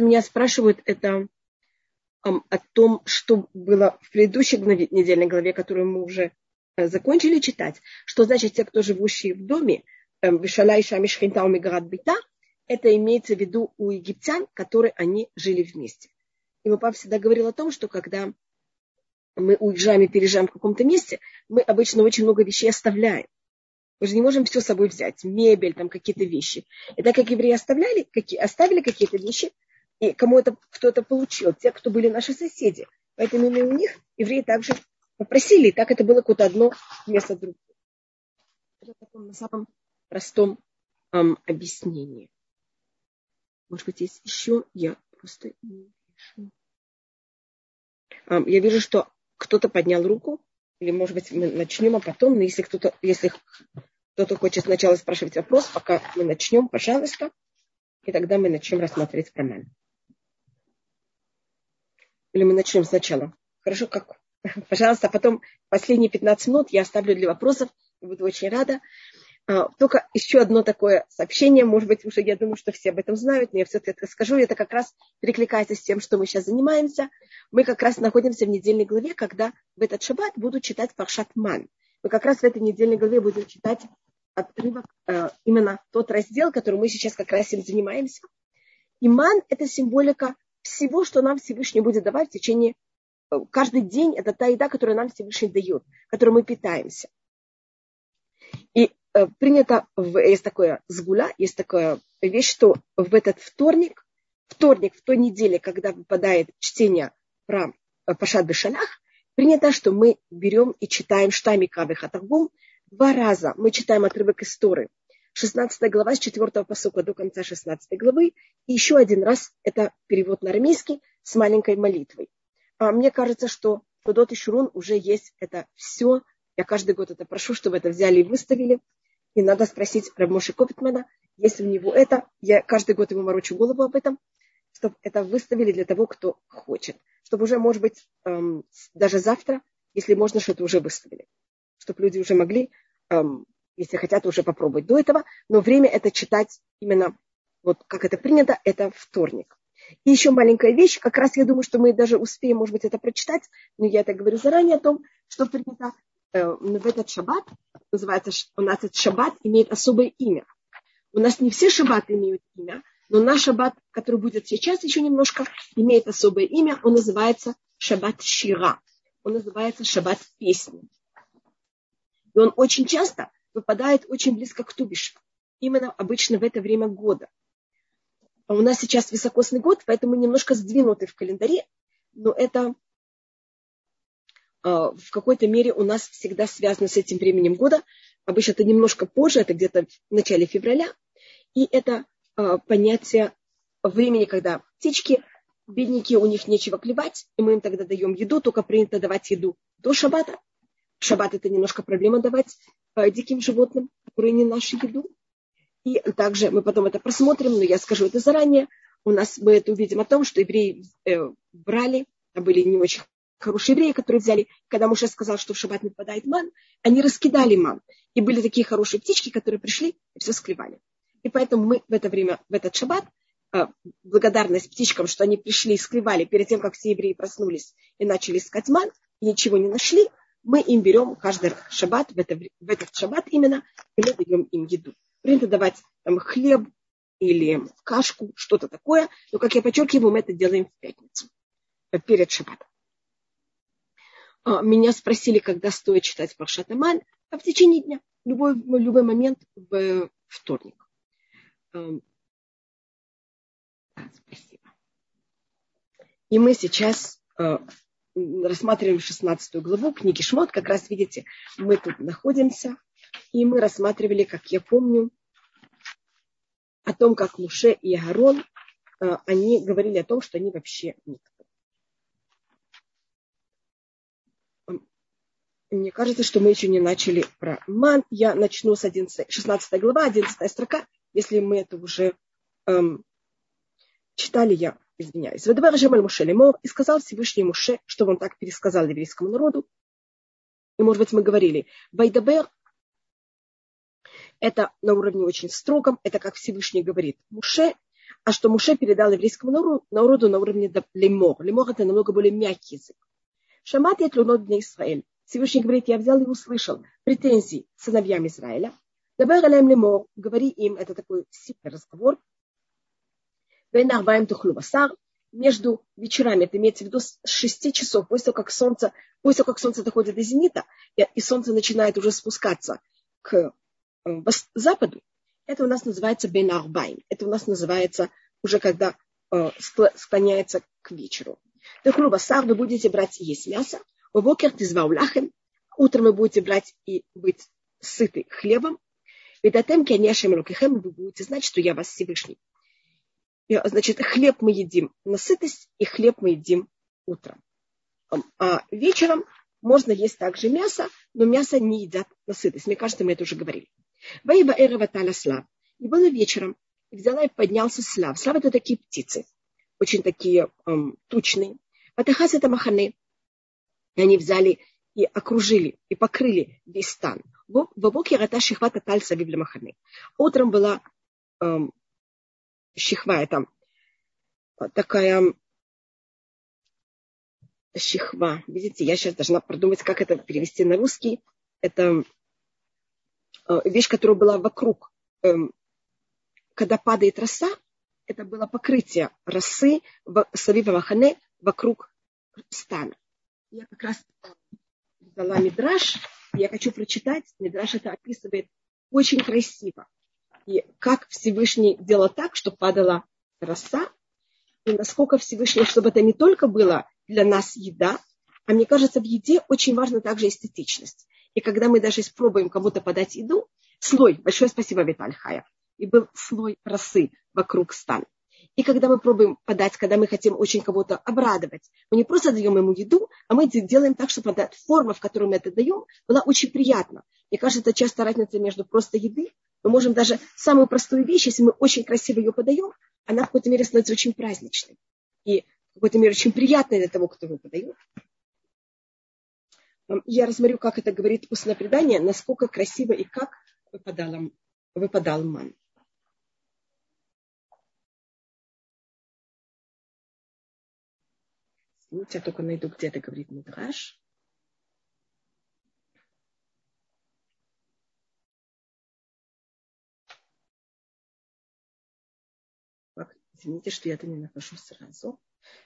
меня спрашивают это о том, что было в предыдущей недельной главе, которую мы уже uh, закончили читать, что значит те, кто живущие в доме, эм, Вишала и Шамишхинта Умигарат Бита, это имеется в виду у египтян, которые они жили вместе. И мой папа всегда говорил о том, что когда мы уезжаем и переезжаем в каком-то месте, мы обычно очень много вещей оставляем. Мы же не можем все с собой взять, мебель, там какие-то вещи. И так как евреи оставляли, какие, оставили какие-то вещи, и кому это кто-то получил, те, кто были наши соседи. Поэтому именно у них евреи также попросили, и так это было какое-то одно вместо другого. Это таком на самом простом эм, объяснении. Может быть, есть еще? Я просто не вижу. Эм, я вижу, что кто-то поднял руку, или, может быть, мы начнем, а потом, но если кто-то, если кто-то хочет сначала спрашивать вопрос, пока мы начнем, пожалуйста, и тогда мы начнем рассматривать проман. Или мы начнем сначала? Хорошо, как? Пожалуйста, а потом последние 15 минут я оставлю для вопросов. Буду очень рада. А, только еще одно такое сообщение, может быть, уже я думаю, что все об этом знают, но я все-таки это скажу, это как раз перекликается с тем, что мы сейчас занимаемся. Мы как раз находимся в недельной главе, когда в этот шаббат буду читать Паршат Ман. Мы как раз в этой недельной главе будем читать отрывок, э, именно тот раздел, который мы сейчас как раз им занимаемся. И ман – это символика всего, что нам Всевышний будет давать в течение э, каждый день. Это та еда, которую нам Всевышний дает, которой мы питаемся. И Э, принято, в, есть такое сгуля, есть такая вещь, что в этот вторник, вторник в той неделе, когда выпадает чтение про э, Пашат Бешалях, принято, что мы берем и читаем Штами Кавы Хатагбум два раза. Мы читаем отрывок истории. 16 глава с 4 посука до конца 16 главы. И еще один раз это перевод на арамейский с маленькой молитвой. А мне кажется, что Тудот и Шурун уже есть это все. Я каждый год это прошу, чтобы это взяли и выставили. И надо спросить Равмоши Копитмана, если у него это, я каждый год ему морочу голову об этом, чтобы это выставили для того, кто хочет. Чтобы уже, может быть, эм, даже завтра, если можно, что это уже выставили. Чтобы люди уже могли, эм, если хотят, уже попробовать до этого. Но время это читать именно, вот как это принято, это вторник. И еще маленькая вещь, как раз я думаю, что мы даже успеем, может быть, это прочитать, но я это говорю заранее о том, что принято Э, в этот шаббат, называется, у нас этот шаббат имеет особое имя. У нас не все шаббаты имеют имя, но наш шаббат, который будет сейчас еще немножко, имеет особое имя. Он называется шаббат Шира. Он называется шаббат песни. И он очень часто выпадает очень близко к Тубишу. Именно обычно в это время года. А у нас сейчас высокосный год, поэтому немножко сдвинуты в календаре, но это а, в какой-то мере у нас всегда связано с этим временем года. Обычно это немножко позже, это где-то в начале февраля. И это а, понятие времени, когда птички, бедники, у них нечего клевать, и мы им тогда даем еду, только принято давать еду до шаббата. В шаббат это немножко проблема давать диким животным, которые не нашу еду. И также мы потом это просмотрим, но я скажу это заранее. У нас мы это увидим о том, что евреи э, брали, а были не очень хорошие евреи, которые взяли, когда Муше сказал, что в шаббат не попадает ман, они раскидали ман. И были такие хорошие птички, которые пришли и все склевали. И поэтому мы в это время, в этот шаббат, э, благодарность птичкам, что они пришли и склевали перед тем, как все евреи проснулись и начали искать ман, и ничего не нашли, мы им берем каждый шаббат, в, это, в этот шаббат именно, и мы даем им еду. Принято давать там, хлеб или кашку, что-то такое, но, как я подчеркиваю, мы это делаем в пятницу, э, перед шаббатом. А, меня спросили, когда стоит читать Паршат Аман, а в течение дня, любой, любой момент в вторник. Эм, спасибо. И мы сейчас э, рассматриваем 16 главу книги Шмот. Как раз видите, мы тут находимся. И мы рассматривали, как я помню, о том, как Муше и Агарон, э, они говорили о том, что они вообще никто. Мне кажется, что мы еще не начали про ман. Я начну с 11, 16 глава, 11 строка. Если мы это уже эм, читали, я извиняюсь. Ведабар Жемаль Муше Лемор и сказал Всевышний Муше, что он так пересказал еврейскому народу. И, может быть, мы говорили, Вайдабер это на уровне очень строгом, это как Всевышний говорит Муше, а что Муше передал еврейскому народу, народу на уровне лемор. Лемор это намного более мягкий язык. Шамат я тлунот для Израиль. Всевышний говорит, я взял и услышал претензии сыновьям Израиля. Добавил алям лемор, говори им, это такой сильный разговор. Бен арбаем тухлю басар, между вечерами, это имеется в виду с 6 часов, после того, как солнце, после того, как солнце доходит до зенита, и солнце начинает уже спускаться к э, западу, это у нас называется бенарбайн. Это у нас называется уже когда э, склоняется к вечеру. Так, басар, вы будете брать и есть мясо. Вокер тизваулахем. Утром вы будете брать и быть сыты хлебом. Ведатем кенешем рукихем, вы будете знать, что я вас Всевышний. Значит, хлеб мы едим на сытость, и хлеб мы едим утром. А вечером можно есть также мясо, но мясо не едят на сытость. Мне кажется, мы это уже говорили. Ваиба эрова таля слав. И было вечером, и взяла и поднялся слав. Слав это такие птицы, очень такие эм, тучные. Ватахас это маханы. И они взяли и окружили, и покрыли весь стан. В Вобоке рата шихвата тальса вивля маханы. Утром была эм, щихва, это такая щихва. Видите, я сейчас должна продумать, как это перевести на русский. Это э, вещь, которая была вокруг. Эм, когда падает роса, это было покрытие росы в Савива Махане вокруг стана. Я как раз дала мидраж, я хочу прочитать. Мидраж это описывает очень красиво. И как Всевышний делал так, чтобы падала роса, и насколько Всевышний, чтобы это не только было для нас еда, а мне кажется, в еде очень важна также эстетичность. И когда мы даже испробуем кому-то подать еду, слой, большое спасибо, Виталь Хая, и был слой росы вокруг стана. И когда мы пробуем подать, когда мы хотим очень кого-то обрадовать, мы не просто даем ему еду, а мы делаем так, чтобы форма, в которой мы это даем, была очень приятна. Мне кажется, это часто разница между просто еды. Мы можем даже самую простую вещь, если мы очень красиво ее подаем, она в какой-то мере становится очень праздничной. И в какой-то мере очень приятной для того, кто ее подает. Я рассмотрю, как это говорит устное предание, насколько красиво и как выпадал, выпадал ман. Извините, я только найду, где это говорит Мидраш. Извините, что я это не нахожу сразу.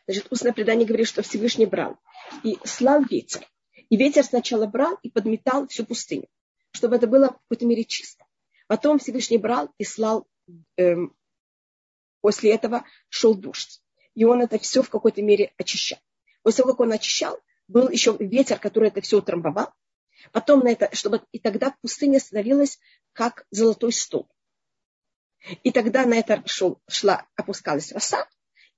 Значит, устное предание говорит, что Всевышний брал и слал ветер. И ветер сначала брал и подметал всю пустыню, чтобы это было в какой-то мере чисто. Потом Всевышний брал и слал, эм, после этого шел дождь. И он это все в какой-то мере очищал. После того, как он очищал, был еще ветер, который это все утрамбовал. Потом на это, чтобы и тогда пустыня становилась как золотой стол. И тогда на это шел, шла, опускалась роса,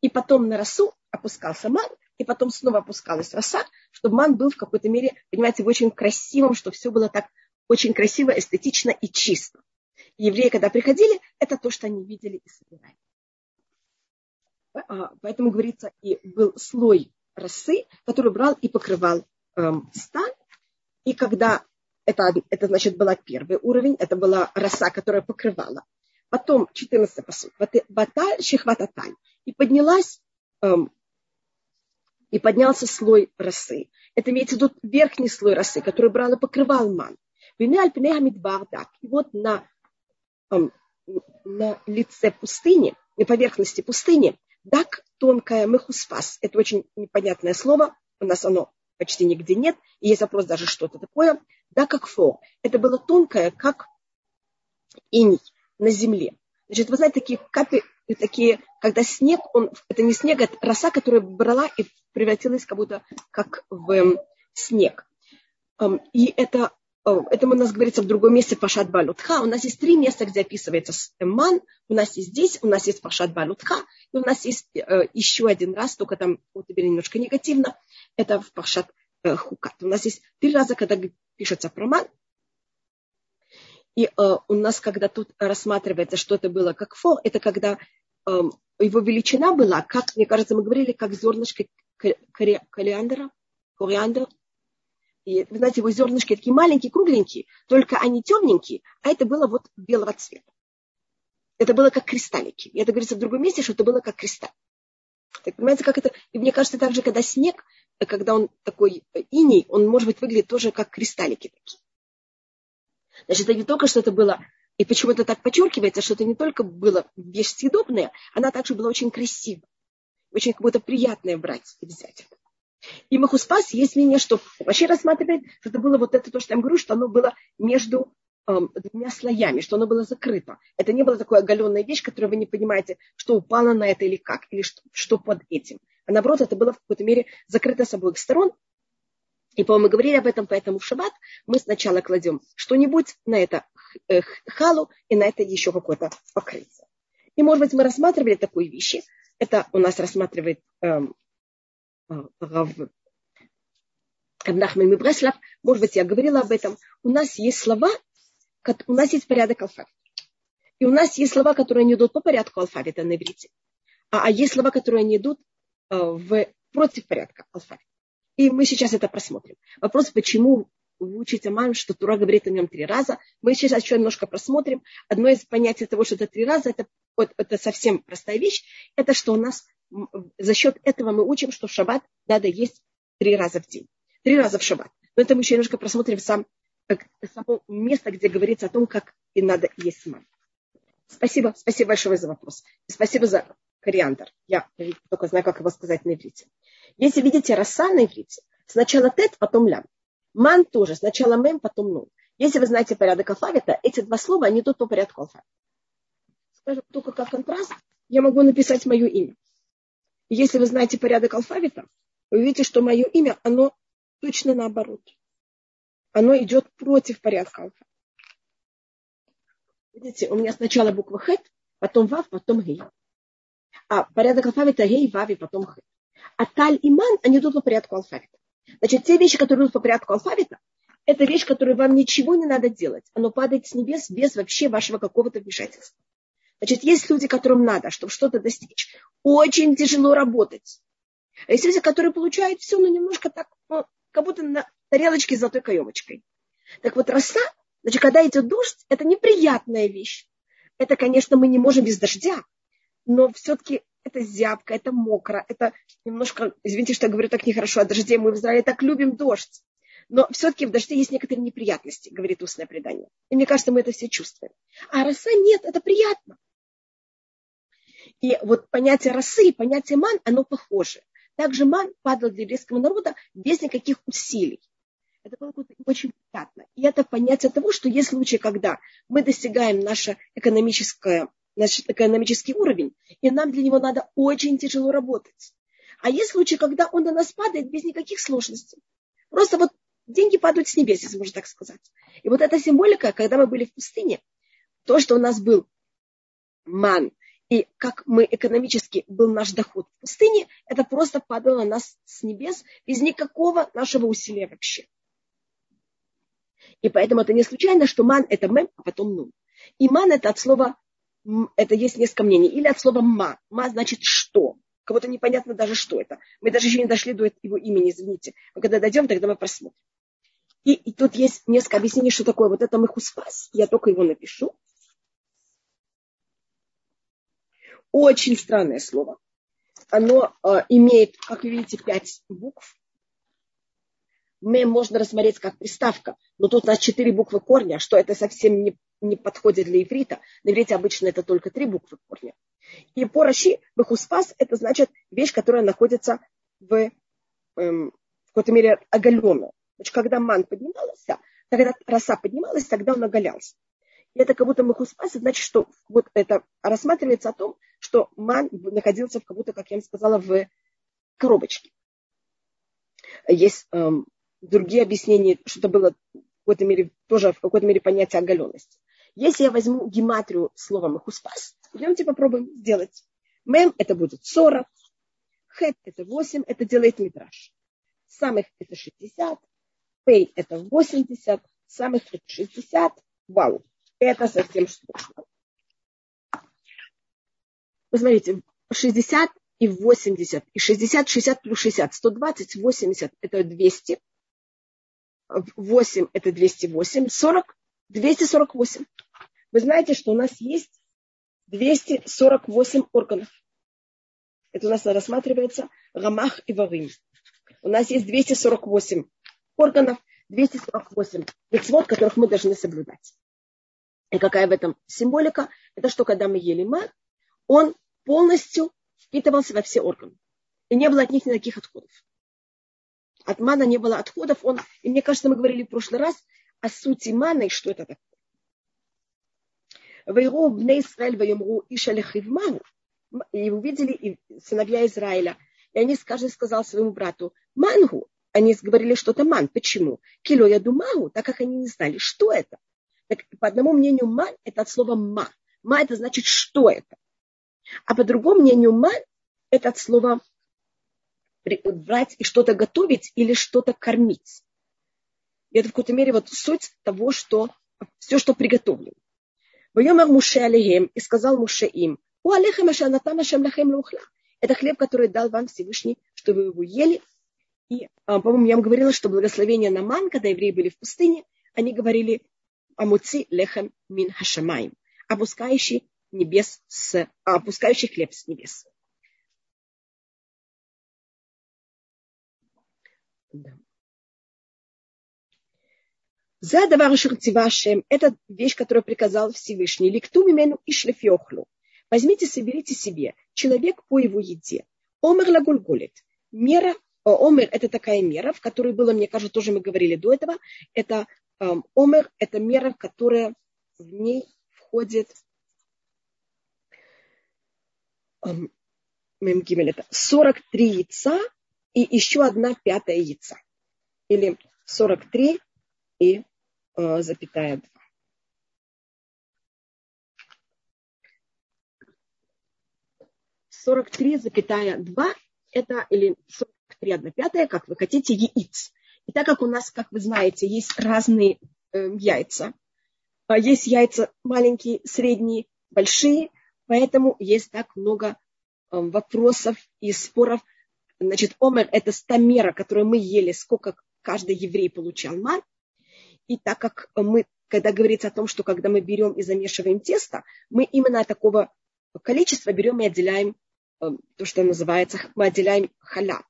и потом на росу опускался ман, и потом снова опускалась роса, чтобы ман был в какой-то мере, понимаете, в очень красивом, чтобы все было так очень красиво, эстетично и чисто. И евреи, когда приходили, это то, что они видели и собирали. А, поэтому говорится, и был слой росы, который брал и покрывал эм, стан. И когда это, это, значит, был первый уровень, это была роса, которая покрывала Потом 14 посуд. Баталь шихвататаль. И поднялась, эм, и поднялся слой росы. Это имеется в виду верхний слой росы, который брал и покрывал ман. И вот на, эм, на лице пустыни, на поверхности пустыни, дак тонкая мехуспас. Это очень непонятное слово. У нас оно почти нигде нет. И есть вопрос даже, что это такое. Да, как фо. Это было тонкое, как иней на земле. Значит, вы знаете, такие капли, такие, когда снег, он, это не снег, это роса, которая брала и превратилась как будто как в эм, снег. Эм, и это, э, это у нас говорится в другом месте Пашат Балутха. У нас есть три места, где описывается ман. У нас есть здесь, у нас есть Пашат Балутха. И у нас есть э, еще один раз, только там вот теперь немножко негативно. Это в Пашат э, Хукат. У нас есть три раза, когда пишется про ман, и э, у нас, когда тут рассматривается, что это было как фол, это когда э, его величина была, как, мне кажется, мы говорили, как зернышко кориандра, кориандр. И, вы знаете, его зернышки такие маленькие, кругленькие, только они темненькие, а это было вот белого цвета. это было как кристаллики. И это говорится в другом месте, что это было как кристалл. Так, понимаете, как это? И мне кажется, также, когда снег, когда он такой иней, он, может быть, выглядит тоже как кристаллики такие. Значит, это не только, что это было, и почему это так подчеркивается, что это не только было вещь съедобная, она также была очень красивая. Очень как будто приятное брать и взять это. И Махуспас есть мнение, что вообще рассматривает, что это было вот это то, что я вам говорю, что оно было между эм, двумя слоями, что оно было закрыто. Это не было такой оголенная вещь, которую вы не понимаете, что упало на это или как, или что, что под этим. А наоборот, это было в какой-то мере закрыто с обоих сторон. И, по-моему, мы говорили об этом, поэтому в шаббат мы сначала кладем что-нибудь на это э, халу и на это еще какое-то покрытие. И, может быть, мы рассматривали такие вещи. Это у нас рассматривает эм, Рав Абнахмен Мибреслав, может быть, я говорила об этом, у нас есть слова, у нас есть порядок алфавита. И у нас есть слова, которые не идут по порядку алфавита на иврите. А, а есть слова, которые не идут э, в, против порядка алфавита. И мы сейчас это просмотрим. Вопрос, почему вы учите мам, что Тура говорит о нем три раза. Мы сейчас еще немножко просмотрим. Одно из понятий того, что это три раза, это, вот, это совсем простая вещь. Это что у нас за счет этого мы учим, что в шаббат надо есть три раза в день. Три раза в шаббат. Но это мы еще немножко просмотрим сам, само место, где говорится о том, как и надо есть мам. Спасибо, спасибо большое за вопрос. Спасибо за кориандр. Я только знаю, как его сказать на иврите. Если видите роса на иврите, сначала тет, потом лям. Ман тоже, сначала мем, потом нун. Если вы знаете порядок алфавита, эти два слова, они идут по порядку алфавита. Скажем, только как контраст, я могу написать мое имя. Если вы знаете порядок алфавита, вы увидите, что мое имя, оно точно наоборот. Оно идет против порядка алфавита. Видите, у меня сначала буква Х, потом Вав, потом Гей. А порядок алфавита Гей, Вав и потом Х. А Таль и Ман, они идут по порядку алфавита. Значит, те вещи, которые идут по порядку алфавита, это вещь, которую вам ничего не надо делать. Оно падает с небес без вообще вашего какого-то вмешательства. Значит, есть люди, которым надо, чтобы что-то достичь. Очень тяжело работать. А есть люди, которые получают все, но немножко так, ну, как будто на тарелочке с золотой каемочкой. Так вот, роса, значит, когда идет дождь, это неприятная вещь. Это, конечно, мы не можем без дождя, но все-таки это зябко, это мокро, это немножко, извините, что я говорю так нехорошо о дожде, мы в Израиле так любим дождь. Но все-таки в дожде есть некоторые неприятности, говорит устное предание. И мне кажется, мы это все чувствуем. А роса нет, это приятно. И вот понятие росы и понятие ман, оно похоже. Также ман падал для еврейского народа без никаких усилий. Это было очень приятно. И это понятие того, что есть случаи, когда мы достигаем наше экономическое, наш экономический уровень, и нам для него надо очень тяжело работать. А есть случаи, когда он на нас падает без никаких сложностей. Просто вот деньги падают с небес, если можно так сказать. И вот эта символика, когда мы были в пустыне, то, что у нас был ман, и как мы экономически был наш доход в пустыне, это просто падало на нас с небес без никакого нашего усилия вообще. И поэтому это не случайно, что ман это мем, а потом нун. И ман это от слова, это есть несколько мнений, или от слова ма. Ма значит что. Кого-то непонятно даже, что это. Мы даже еще не дошли до его имени, извините. Но когда дойдем, тогда мы просмотрим. И, и тут есть несколько объяснений, что такое вот это мехуспас. Я только его напишу. Очень странное слово. Оно э, имеет, как вы видите, пять букв. Мы можно рассмотреть как приставка, но тут у нас четыре буквы корня, что это совсем не, не подходит для иврита. На иврите обычно это только три буквы корня. И по Раши бехуспас это значит вещь, которая находится в, эм, в какой-то мере оголенная. Значит, когда ман поднимался, когда роса поднималась, тогда он оголялся. И это как будто махуспас, значит, что вот это рассматривается о том, что ман находился в, как будто, как я вам сказала, в коробочке. Есть эм, другие объяснения, что это было в какой-то мере, тоже в какой-то мере понятие оголенности. Если я возьму гематрию слова махуспас, идемте попробуем сделать. Мем это будет 40, хет это 8, это делает метраж. Самых это 60, пей это 80, самых это 60, вау, это совсем сложно. Посмотрите, 60 и 80, и 60, 60 плюс 60, 120, 80 это 200, 8 это 208, 40, 248. Вы знаете, что у нас есть 248 органов. Это у нас рассматривается Рамах и Варим. У нас есть 248 органов, 248 мецвод, которых мы должны соблюдать. И какая в этом символика? Это что, когда мы ели ман, он полностью впитывался во все органы. И не было от них никаких отходов. От мана не было отходов. Он, и мне кажется, мы говорили в прошлый раз о сути мана и что это такое. Вейру бне Исраэль вайомру иша лехивмаху. И увидели сыновья Израиля. И они скажи, сказал своему брату, мангу. Они говорили что-то ман. Почему? Кило я думаю, так как они не знали, что это. Так, по одному мнению ман это от слова ма. Ма это значит, что это. А по другому мнению ман это от слова брать и что-то готовить или что-то кормить. И это в какой-то мере вот суть того, что все, что приготовлено. Вайомар Муше алейхем, и сказал Муше им, у алейхем ашанатам ашем лахем лухла. Это хлеб, который дал вам Всевышний, чтобы вы его ели. И, а, по-моему, я вам говорила, что благословение на ман, когда евреи были в пустыне, они говорили амуци лехем мин хашамаем, опускающий небес с, а, опускающий хлеб с небес. Да. За давар Шем – это вещь, которую приказал Всевышний. Ликту мимену и шлефьохлу. Возьмите, соберите себе человек по его еде. Омер лагульголит. Мера, омер – это такая мера, в которой было, мне кажется, тоже мы говорили до этого. Это эм, омер – это мера, которая в ней входит эм, это 43 яйца и еще одна пятая яйца. Или 43 и э, запятая 2. Сорок три запятая два это или сорок три одна пятая, как вы хотите, яиц. И так как у нас, как вы знаете, есть разные э, яйца, а есть яйца маленькие, средние, большие, поэтому есть так много э, вопросов и споров. Значит, омер – это стамера, которую мы ели, сколько каждый еврей получал мар. И так как мы, когда говорится о том, что когда мы берем и замешиваем тесто, мы именно такого количества берем и отделяем э, то, что называется, мы отделяем халя.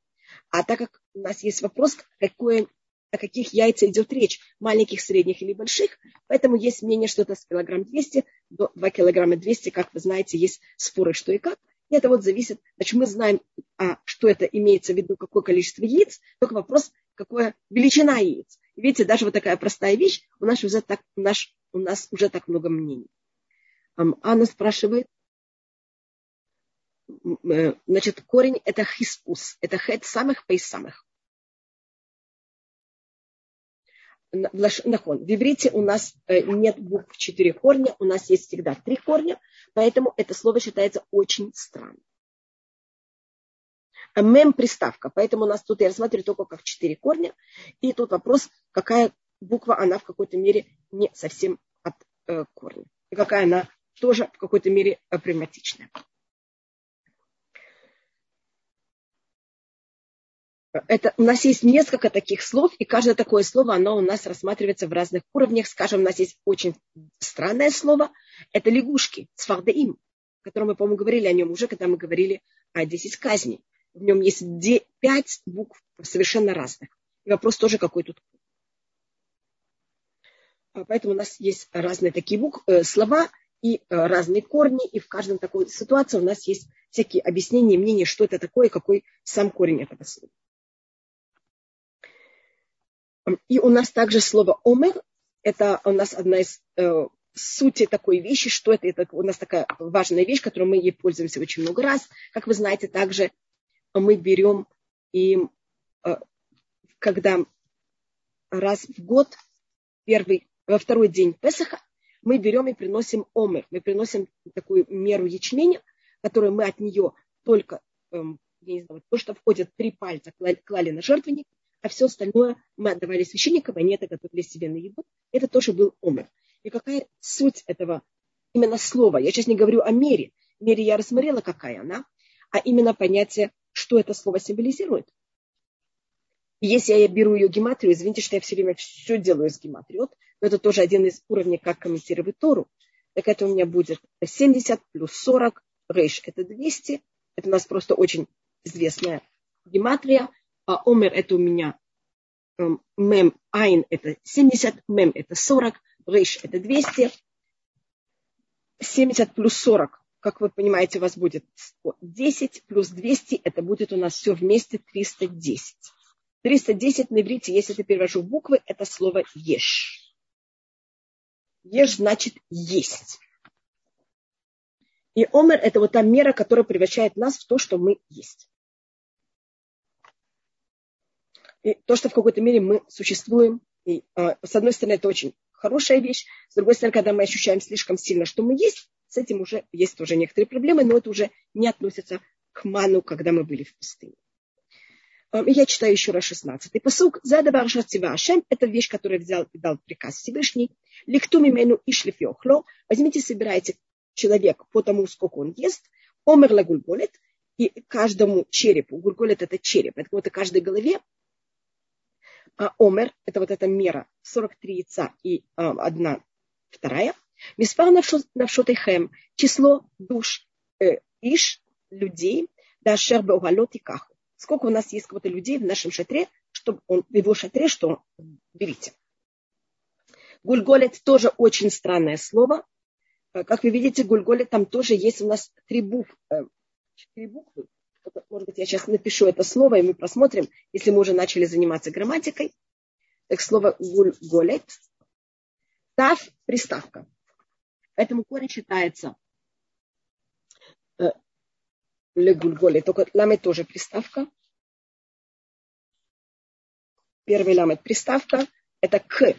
А так как у нас есть вопрос, какое, о каких яйцах идет речь, маленьких, средних или больших, поэтому есть мнение, что это с килограмм 200 до 2 килограмма 200, как вы знаете, есть споры, что и как. И это вот зависит, значит, мы знаем, а, что это имеется в виду, какое количество яиц, только вопрос, какая величина яиц. Видите, даже вот такая простая вещь, у нас уже так, наш, у нас уже так много мнений. Анна спрашивает, э, значит, корень это хиспус, это хет самых пей самых. В иврите у нас э, нет букв четыре корня, у нас есть всегда три корня, поэтому это слово считается очень странным мем приставка. Поэтому у нас тут я рассматриваю только как четыре корня. И тут вопрос, какая буква, она в какой-то мере не совсем от э, корня. И какая она тоже в какой-то мере проблематичная. Это, у нас есть несколько таких слов, и каждое такое слово, оно у нас рассматривается в разных уровнях. Скажем, у нас есть очень странное слово. Это лягушки, сфардаим, о котором мы, по-моему, говорили о нем уже, когда мы говорили о 10 казней в нем есть пять букв совершенно разных. И вопрос тоже какой тут. А поэтому у нас есть разные такие буквы, э, слова и э, разные корни, и в каждой такой ситуации у нас есть всякие объяснения, мнения, что это такое, какой сам корень этого слова. И у нас также слово омер, это у нас одна из э, сути такой вещи, что это, это у нас такая важная вещь, которой мы ей пользуемся очень много раз. Как вы знаете, также мы берем и э, когда раз в год, первый, во второй день Песаха, мы берем и приносим омер. Мы приносим такую меру ячменя, которую мы от нее только, эм, я не знаю, то, что входит три пальца, клали на жертвенник, а все остальное мы отдавали священникам, они это готовили себе на еду. Это тоже был омер. И какая суть этого именно слова? Я сейчас не говорю о мере. Мере я рассмотрела, какая она, а именно понятие что это слово символизирует. если я беру ее гематрию, извините, что я все время все делаю с гематриот, но это тоже один из уровней, как комментировать Тору. так это у меня будет 70 плюс 40, рейш это 200, это у нас просто очень известная гематрия, а омер это у меня эм, мем айн это 70, мем это 40, рейш это 200, 70 плюс 40, как вы понимаете, у вас будет 10 плюс 200, это будет у нас все вместе 310. 310 на иврите, если я перевожу буквы, это слово еш. Еш значит есть. И омер это вот та мера, которая превращает нас в то, что мы есть. И то, что в какой-то мере мы существуем. И, э, с одной стороны, это очень хорошая вещь. С другой стороны, когда мы ощущаем слишком сильно, что мы есть, с этим уже есть уже некоторые проблемы, но это уже не относится к ману, когда мы были в пустыне. Я читаю еще раз 16. Посук Задабар Шатива Это вещь, которую взял и дал приказ Всевышний. Ликту мимену и шлифьохло. Возьмите, собирайте человек по тому, сколько он ест. Омер ла гульголет. И каждому черепу, гульголет это череп, это вот каждой голове а омер, это вот эта мера, 43 яйца и а, одна вторая. Миспар навшотейхем, число душ э, иш, людей, да шер беугалот и каху. Сколько у нас есть кого-то людей в нашем шатре, чтобы он, в его шатре, что берите. Гульголет тоже очень странное слово. Э, как вы видите, гульголет там тоже есть у нас три буквы. Э, четыре буквы может быть, я сейчас напишу это слово, и мы посмотрим, если мы уже начали заниматься грамматикой. Так слово гульголет. Тав – приставка. Поэтому корень считается э, легульголе. Только ламет тоже приставка. Первый ламет приставка – это к.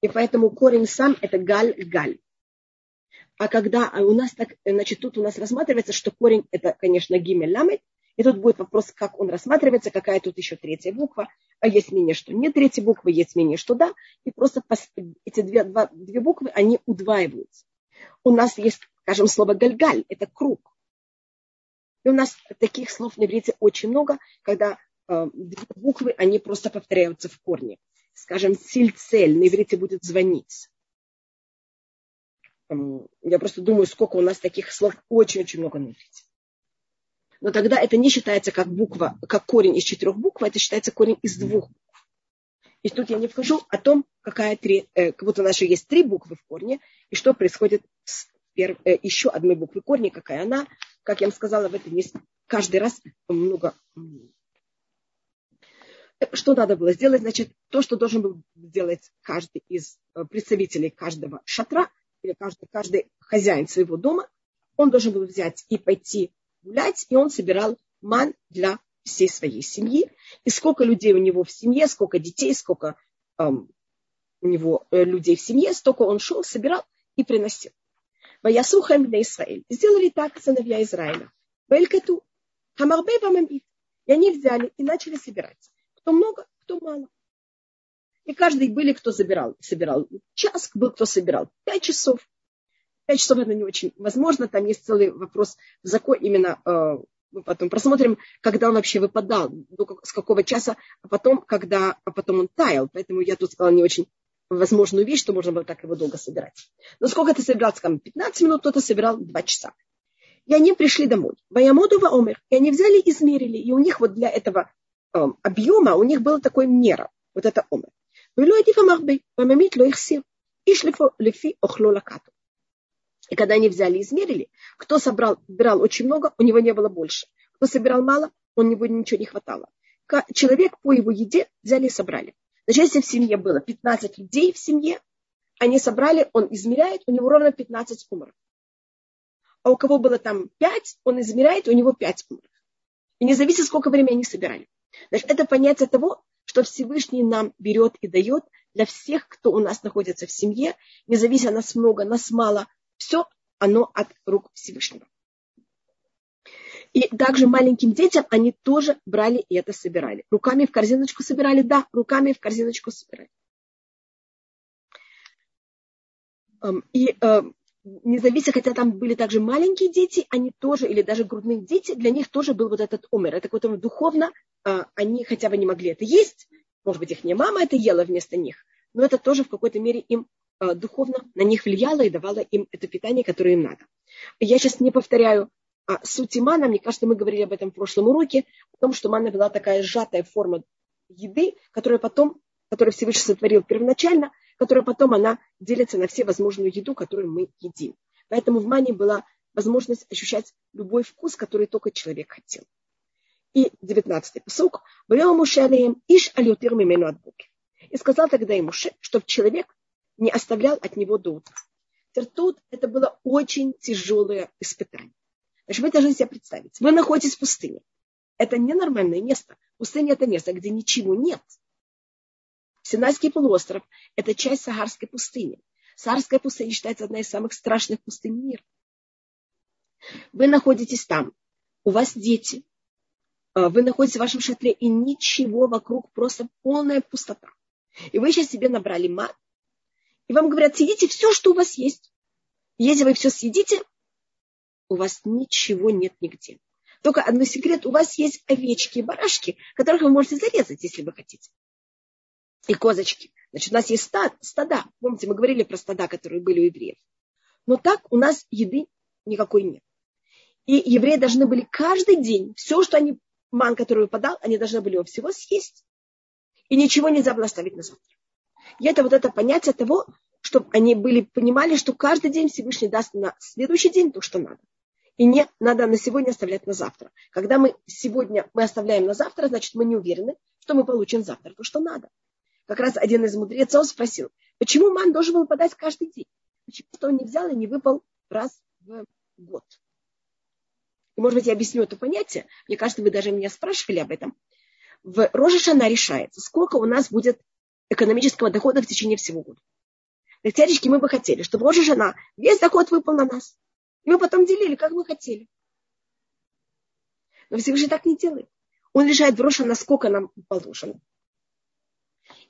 И поэтому корень сам – это галь-галь. А когда у нас так, значит, тут у нас рассматривается, что корень – это, конечно, гимель ламет, и тут будет вопрос, как он рассматривается, какая тут еще третья буква. А есть мнение, что нет третьей буквы, есть мнение, что да. И просто эти две, два, две буквы, они удваиваются. У нас есть, скажем, слово гальгаль, это круг. И у нас таких слов на иврите очень много, когда э, две буквы, они просто повторяются в корне. Скажем, циль-цель на иврите будет звонить. Я просто думаю, сколько у нас таких слов очень-очень много на иврите но тогда это не считается как буква, как корень из четырех букв, это считается корень из двух букв. И тут я не вхожу о том, какая три, э, вот у нас же есть три буквы в корне, и что происходит с перв, э, еще одной буквы корня, какая она. Как я вам сказала, в этом есть каждый раз много. Что надо было сделать? Значит, то, что должен был сделать каждый из э, представителей каждого шатра, или каждый, каждый хозяин своего дома, он должен был взять и пойти гулять, и он собирал ман для всей своей семьи. И сколько людей у него в семье, сколько детей, сколько эм, у него э, людей в семье, столько он шел, собирал и приносил. Ваясухам для Израиль. Сделали так сыновья Израиля. Вэлькату. Хамарбе бамамбит. И они взяли и начали собирать. Кто много, кто мало. И каждый были, кто собирал. Собирал час, был, кто собирал пять часов. Пять часов это не очень возможно. Там есть целый вопрос в законе именно э, мы потом просмотрим, когда он вообще выпадал, с какого часа, а потом, когда, а потом он таял. Поэтому я тут сказала не очень возможную вещь, что можно было так его долго собирать. Но сколько ты собирал, скажем, 15 минут, кто-то собирал 2 часа. И они пришли домой. Ваямодува омер. И они взяли измерили. И у них вот для этого э, объема, у них было такое мера. Вот это омер. И шлифо лифи охло. И когда они взяли и измерили, кто собрал, собирал очень много, у него не было больше. Кто собирал мало, у него ничего не хватало. Человек по его еде взяли и собрали. Значит, если в семье было 15 людей в семье, они собрали, он измеряет, у него ровно 15 умров. А у кого было там 5, он измеряет, у него 5 умров. И не зависит, сколько времени они собирали. Значит, это понятие того, что Всевышний нам берет и дает для всех, кто у нас находится в семье, не зависит нас много, нас мало, все оно от рук Всевышнего. И также маленьким детям они тоже брали и это собирали. Руками в корзиночку собирали? Да, руками в корзиночку собирали. И не зависит, хотя там были также маленькие дети, они тоже, или даже грудные дети, для них тоже был вот этот умер. Это какое-то духовно, а, они хотя бы не могли это есть, может быть, их не мама это ела вместо них, но это тоже в какой-то мере им э, духовно на них влияла и давала им это питание, которое им надо. Я сейчас не повторяю а, сути мана. Мне кажется, мы говорили об этом в прошлом уроке, о том, что мана была такая сжатая форма еды, которая потом, которую Всевышний сотворил первоначально, которая потом она делится на все возможную еду, которую мы едим. Поэтому в мане была возможность ощущать любой вкус, который только человек хотел. И девятнадцатый посук. иш алютир мимену от И сказал тогда ему, чтобы человек не оставлял от него до утра. Тут это было очень тяжелое испытание. Значит, вы должны себе представить. Вы находитесь в пустыне. Это ненормальное место. Пустыня – это место, где ничего нет. Синайский полуостров – это часть Сахарской пустыни. Сахарская пустыня считается одной из самых страшных пустынь мира. Вы находитесь там, у вас дети, а, вы находитесь в вашем шатле, и ничего вокруг, просто полная пустота. И вы сейчас себе набрали мат, и вам говорят, съедите все, что у вас есть. Если вы все съедите, у вас ничего нет нигде. Только одно секрет, у вас есть овечки и барашки, которых вы можете зарезать, если вы хотите. И козочки. Значит, у нас есть стад, стада. Помните, мы говорили про стада, которые были у евреев. Но так у нас еды никакой нет. И евреи должны были каждый день, все, что они, ман, который выпадал, они должны были его всего съесть. И ничего нельзя было оставить на завтра. И это вот это понятие того, чтобы они были, понимали, что каждый день Всевышний даст на следующий день то, что надо. И не надо на сегодня оставлять на завтра. Когда мы сегодня мы оставляем на завтра, значит, мы не уверены, что мы получим завтра то, что надо. Как раз один из мудрецов спросил, почему ман должен был подать каждый день? Почему что он не взял и не выпал раз в год? И, может быть, я объясню это понятие. Мне кажется, вы даже меня спрашивали об этом. В Рожешана решается, сколько у нас будет экономического дохода в течение всего года. Так, теоретически мы бы хотели, чтобы Рожешана весь доход выпал на нас. И мы потом делили, как мы хотели. Но Всевышний так не делает. Он решает в Рошана, сколько нам положено.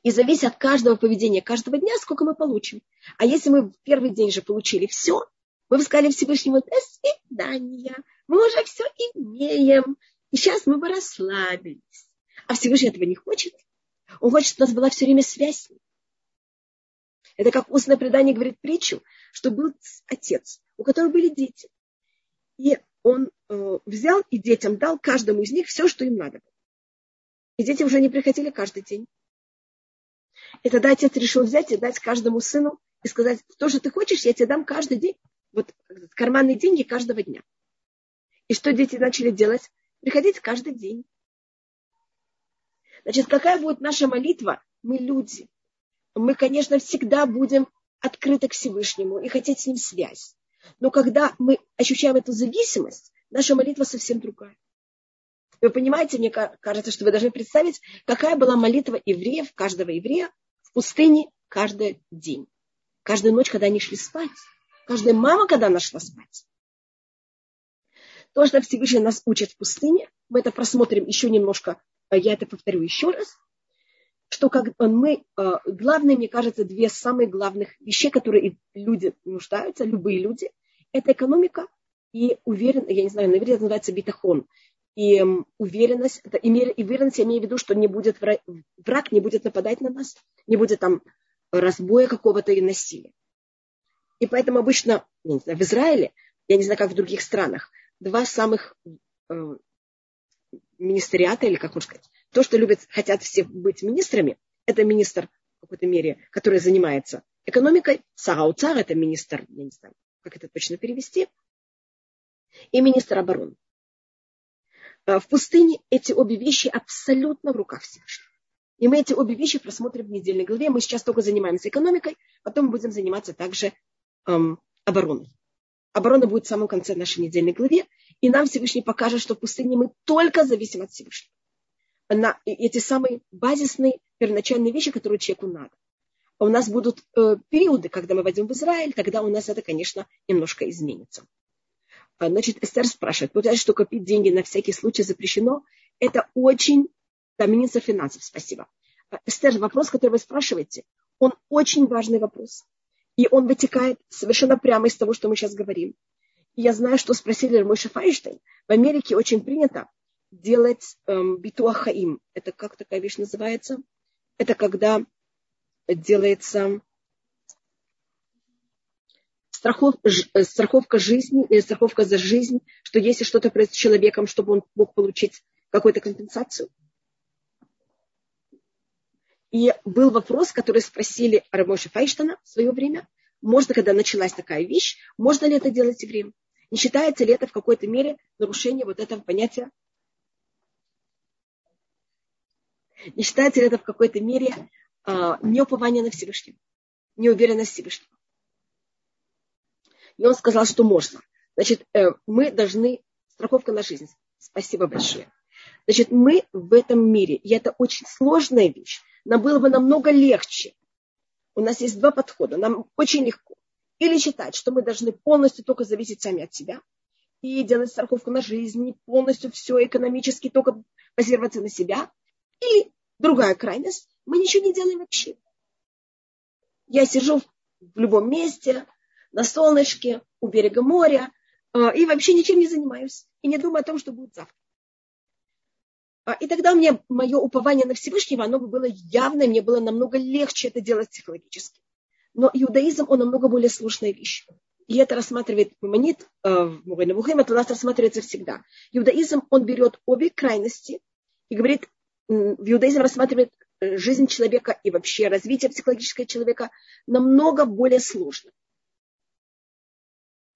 И зависит от каждого поведения, каждого дня, сколько мы получим. А если мы в первый день же получили все, мы бы сказали Всевышнему, до свидания, мы уже все имеем, и сейчас мы бы расслабились. А Всевышний этого не хочет. Он хочет, чтобы у нас была все время связь. Это как устное предание говорит притчу, что был отец, у которого были дети. И он э, взял и детям дал каждому из них все, что им надо. И дети уже не приходили каждый день. И тогда отец решил взять и дать каждому сыну и сказать, то, что ты хочешь, я тебе дам каждый день. Вот карманные деньги каждого дня. И что дети начали делать? Приходить каждый день. Значит, какая будет наша молитва? Мы люди. Мы, конечно, всегда будем открыты к Всевышнему и хотеть с ним связь. Но когда мы ощущаем эту зависимость, наша молитва совсем другая. Вы понимаете, мне кажется, что вы должны представить, какая была молитва евреев, каждого еврея в пустыне каждый день. Каждую ночь, когда они шли спать. Каждая мама, когда она шла спать. То, что Всевышний нас учит в пустыне, мы это просмотрим еще немножко, я это повторю еще раз, что как мы, а, главные, мне кажется, две самые главных вещи, которые люди нуждаются, любые люди, это экономика и уверенность, я не знаю, наверное, это называется битахон. И уверенность, это и уверенность, я имею в виду, что не будет враг, не будет нападать на нас, не будет там разбоя какого-то и насилия. И поэтому обычно, я не знаю, в Израиле, я не знаю, как в других странах, два самых министериата, или как можно сказать, то, что любят, хотят все быть министрами, это министр в какой-то мере, который занимается экономикой, Сарауцар, это министр, я не знаю, как это точно перевести, и министр обороны. Э, в пустыне эти обе вещи абсолютно в руках Всевышнего. И мы эти обе вещи просмотрим в недельной главе. Мы сейчас только занимаемся экономикой, потом будем заниматься также эм, обороной. Оборона будет в самом конце нашей недельной главе. И нам Всевышний покажет, что в пустыне мы только зависим от Всевышнего. На эти самые базисные, первоначальные вещи, которые человеку надо. А у нас будут э, периоды, когда мы войдем в Израиль, тогда у нас это, конечно, немножко изменится. А, значит, Эстер спрашивает, получается, что копить деньги на всякий случай запрещено. Это очень, да, министр финансов, спасибо. А, Эстер, вопрос, который вы спрашиваете, он очень важный вопрос. И он вытекает совершенно прямо из того, что мы сейчас говорим. Я знаю, что спросили мой Файнштейн. В Америке очень принято делать эм, битуахаим. Это как такая вещь называется? Это когда делается страхов, э, страховка жизни или страховка за жизнь, что если что-то происходит с человеком, чтобы он мог получить какую-то компенсацию. И был вопрос, который спросили Рамоши Файштана в свое время. Можно, когда началась такая вещь, можно ли это делать евреям? Не считается ли это в какой-то мере нарушение вот этого понятия? Не считается ли это в какой-то мере а, неупование на Всевышнего, неуверенность Всевышнего? И он сказал, что можно. Значит, э, мы должны... Страховка на жизнь. Спасибо большое. Значит, мы в этом мире, и это очень сложная вещь, нам было бы намного легче. У нас есть два подхода. Нам очень легко. Или считать, что мы должны полностью только зависеть сами от себя и делать страховку на жизнь, полностью все экономически только базироваться на себя. Или другая крайность, мы ничего не делаем вообще. Я сижу в любом месте, на солнышке, у берега моря, а, и вообще ничем не занимаюсь. И не думаю о том, что будет завтра. А, и тогда мне мое упование на Всевышнего, оно бы было явно, мне было намного легче это делать психологически. Но иудаизм, он намного более сложная вещь. И это рассматривает Мамонит, а, в это у нас рассматривается всегда. Иудаизм, он берет обе крайности и говорит, в иудаизм рассматривает э, жизнь человека и вообще развитие психологического человека намного более сложно.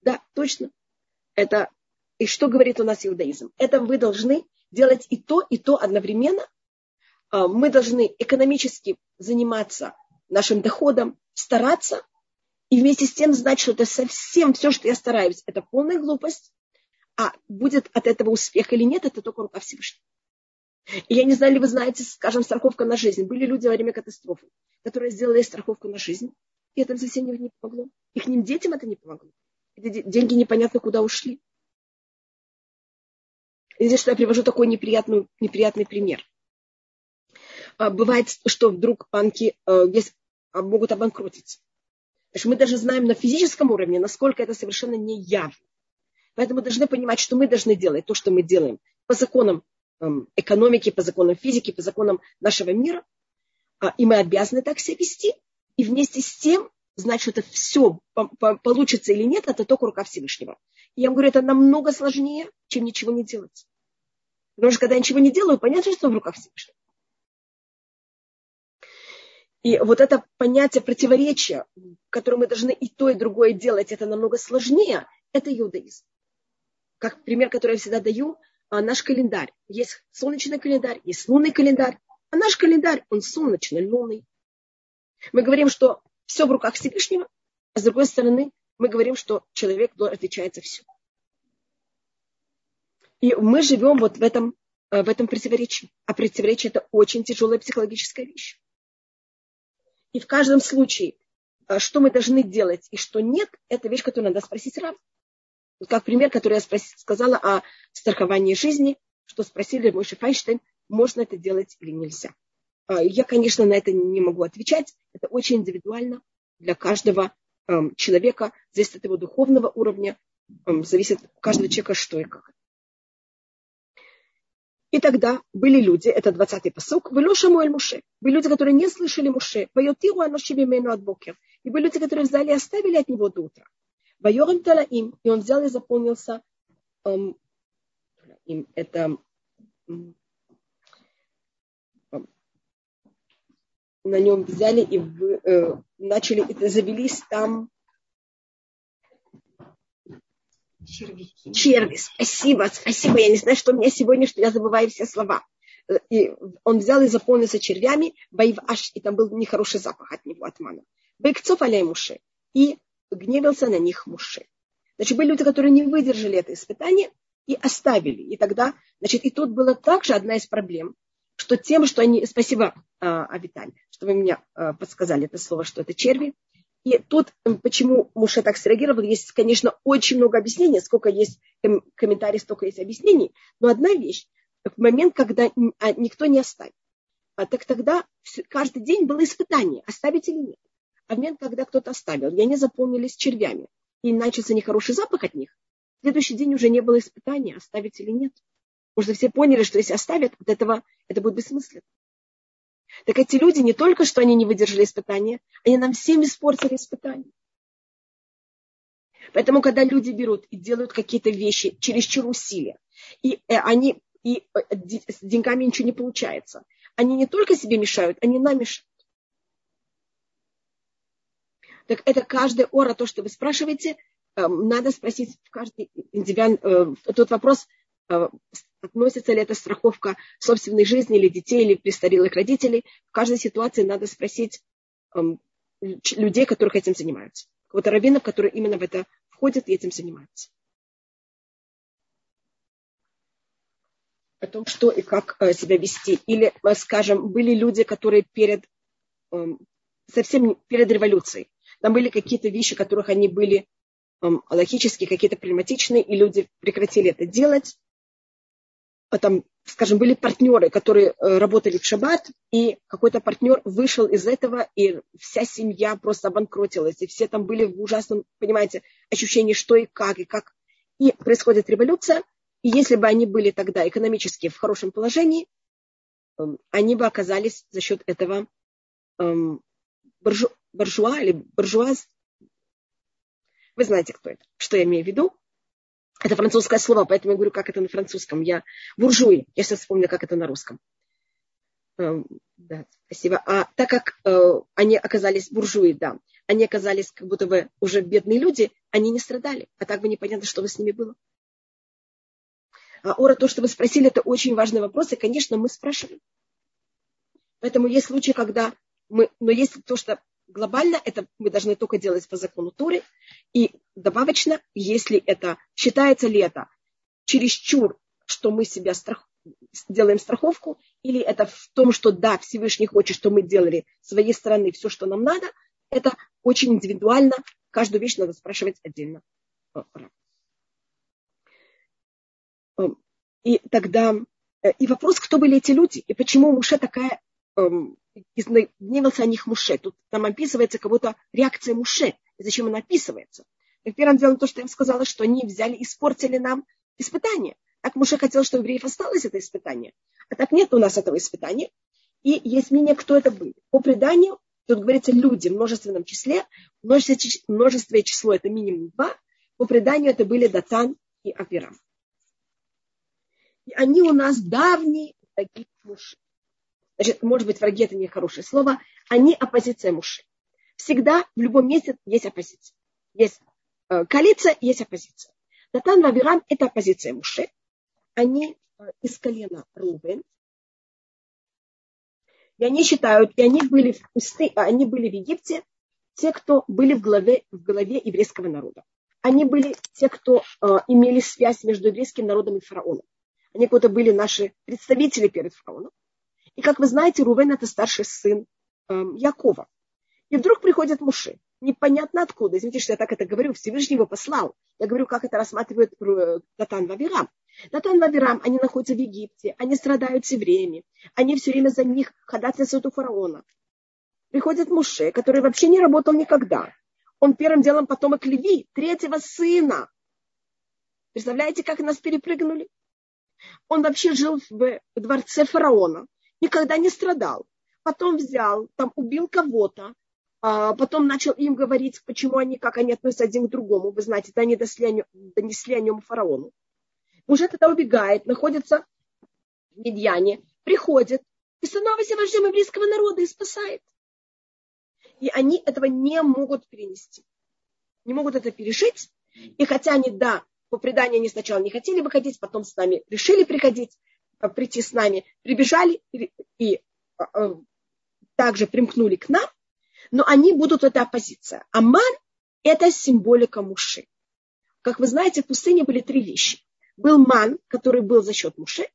Да, точно. Это и что говорит у нас иудаизм? Это вы должны делать и то, и то одновременно. А, мы должны экономически заниматься нашим доходом, стараться, и вместе с тем знать, что это совсем все, что я стараюсь, это полная глупость, а будет от этого успех или нет, это только рука Всевышнего. И я не знаю, ли вы знаете, скажем, страховка на жизнь. Были люди во время катастрофы, которые сделали страховку на жизнь, и это совсем не помогло. Их детям это не помогло. Деньги непонятно куда ушли. Здесь что я привожу такой неприятный, неприятный пример. А, бывает, что вдруг банки э, а, могут обанкротиться. Значит, мы даже знаем на физическом уровне, насколько это совершенно не явно. Поэтому мы должны понимать, что мы должны делать то, что мы делаем по законам эм, экономики, по законам физики, по законам нашего мира. А, и мы обязаны так себя вести. И вместе с тем знать, что это все получится или нет, это только рука Всевышнего. Я вам говорю, это намного сложнее, чем ничего не делать. Потому что когда я ничего не делаю, понятно, что в руках Всевышнего. И вот это понятие противоречия, которое мы должны и то, и другое делать, это намного сложнее, это иудаизм. Как пример, который я всегда даю, а, наш календарь. Есть солнечный календарь, есть лунный календарь. А наш календарь, он солнечный, лунный. Мы говорим, что все в руках Всевышнего, а с другой стороны, мы говорим, что человек отвечает за все. И мы живем вот в этом, э, в этом противоречии. А противоречие – это очень тяжелая психологическая вещь. И в каждом случае, э, что мы должны делать и что нет, это вещь, которую надо спросить раб. Вот как пример, который я спрос... сказала о страховании жизни, что спросили мой Файнштейн, можно это делать или нельзя. А, я, конечно, на это не могу отвечать. Это очень индивидуально для каждого человека, зависит от его духовного уровня, эм, зависит от каждого человека, что и как. И тогда были люди, это 20-й посок, были Шамуэль. Были люди, которые не слышали Муше. Вайотиру аношибимену от бокер. И были люди, которые взяли и оставили от него до утра. Вайорем им, и он взял и заполнился эм, это на нем взяли и в, э, начали, завелись там Червяки. Черви, спасибо, спасибо. Я не знаю, что у меня сегодня, что я забываю все слова. И он взял и заполнился червями, аш, и там был нехороший запах от него, от мана. Бейкцов аляй муши. И гневился на них муши. Значит, были люди, которые не выдержали это испытание и оставили. И тогда, значит, и тут была также одна из проблем, что тем, что они... Спасибо, а, Авиталь, что вы меня а, подсказали это слово, что это черви. И тут, почему Муше так среагировал, есть, конечно, очень много объяснений, сколько есть комментариев, столько есть объяснений. Но одна вещь, в момент, когда а, никто не оставит, так тогда каждый день было испытание, оставить или нет. А в момент, когда кто-то оставил, и они заполнились червями, и начался нехороший запах от них, в следующий день уже не было испытания, оставить или нет. Потому что все поняли, что если оставят, от этого это будет бессмысленно. Так эти люди не только что они не выдержали испытания, они нам всем испортили испытания. Поэтому, когда люди берут и делают какие-то вещи чересчур усилия, и э, они и э, с деньгами ничего не получается, они не только себе мешают, они нам мешают. Так это каждая ора, то, что вы спрашиваете, эм, надо спросить в каждый индивидуальный, э, тот вопрос, относится ли эта страховка собственной жизни или детей, или престарелых родителей. В каждой ситуации надо спросить людей, которых этим занимаются. Вот раввинов, которые именно в это входят и этим занимаются. О том, что и как э, себя вести. Или, э, скажем, были люди, которые перед, совсем перед революцией, там были какие-то вещи, которых они были эм, логически какие-то проблематичные, и люди прекратили это делать. Там, скажем, были партнеры, которые э, работали в шаббат, и какой-то партнер вышел из этого, и вся семья просто обанкротилась, и все там были в ужасном, понимаете, ощущении, что и как, и как. И происходит революция, и если бы они были тогда экономически в хорошем положении, эм, они бы оказались за счет этого эм, буржу, буржуа или буржуаз. Вы знаете, кто это, что я имею в виду. Это французское слово, поэтому я говорю, как это на французском. Я буржуи. Я сейчас вспомню, как это на русском. Эм, да, спасибо. А так как э, они оказались буржуи, да, они оказались как будто бы уже бедные люди, они не страдали. А так бы непонятно, что бы с ними было. А Ора, то, что вы спросили, это очень важный вопрос, и, конечно, мы спрашиваем. Поэтому есть случаи, когда мы, но есть то, что глобально, это мы должны только делать по закону Туры. И добавочно, если это, считается ли это чересчур, что мы себя страх, делаем страховку, или это в том, что да, Всевышний хочет, что мы делали с своей стороны все, что нам надо, это очень индивидуально, каждую вещь надо спрашивать отдельно. Эм, и тогда, э, и вопрос, кто были эти люди, и почему у Муше такая эм, гневался о них Муше. Тут там описывается кого-то реакция Муше. И зачем она описывается? И первым делом то, что я им сказала, что они взяли и испортили нам испытание. Так Муше хотел, что у евреев осталось это испытание. А так нет у нас этого испытания. И есть мнение, кто это был. По преданию, тут говорится люди в множественном числе. Множество число это минимум два. По преданию это были Датан и Авирам. И они у нас давние такие мужи значит, может быть, враги это не хорошее слово, они оппозиция Муши. Всегда в любом месте есть оппозиция. Есть э, коалиция, есть оппозиция. Датан Вавирам – это оппозиция Муше. Они э, из колена Рубен. И они считают, и они были в пусты, они были в Египте, те, кто были в голове, в голове еврейского народа. Они были те, кто э, имели связь между еврейским народом и фараоном. Они кто-то были наши представители перед фараоном. И как вы знаете, Рувен это старший сын э, Якова. И вдруг приходит Муши. Непонятно откуда. Извините, что я так это говорю. Всевышний его послал. Я говорю, как это рассматривает Датан Вавирам. Датан Вавирам, они находятся в Египте, они страдают все время. Они все время за них ходатайствуют у фараона. Приходит Муше, который вообще не работал никогда. Он первым делом потомок Леви, третьего сына. Представляете, как нас перепрыгнули? Он вообще жил в дворце фараона никогда не страдал. Потом взял, там убил кого-то, а потом начал им говорить, почему они, как они относятся один к другому. Вы знаете, да, они донесли о нем, донесли о нем фараону. Уже тогда убегает, находится в Медьяне, приходит и становится вождем еврейского народа и спасает. И они этого не могут перенести. Не могут это пережить. И хотя они, да, по преданию они сначала не хотели выходить, потом с нами решили приходить, прийти с нами, прибежали и а, а, также примкнули к нам, но они будут эта оппозиция. Аман – это символика Муши. Как вы знаете, в пустыне были три вещи. Был ман, который был за счет Муши,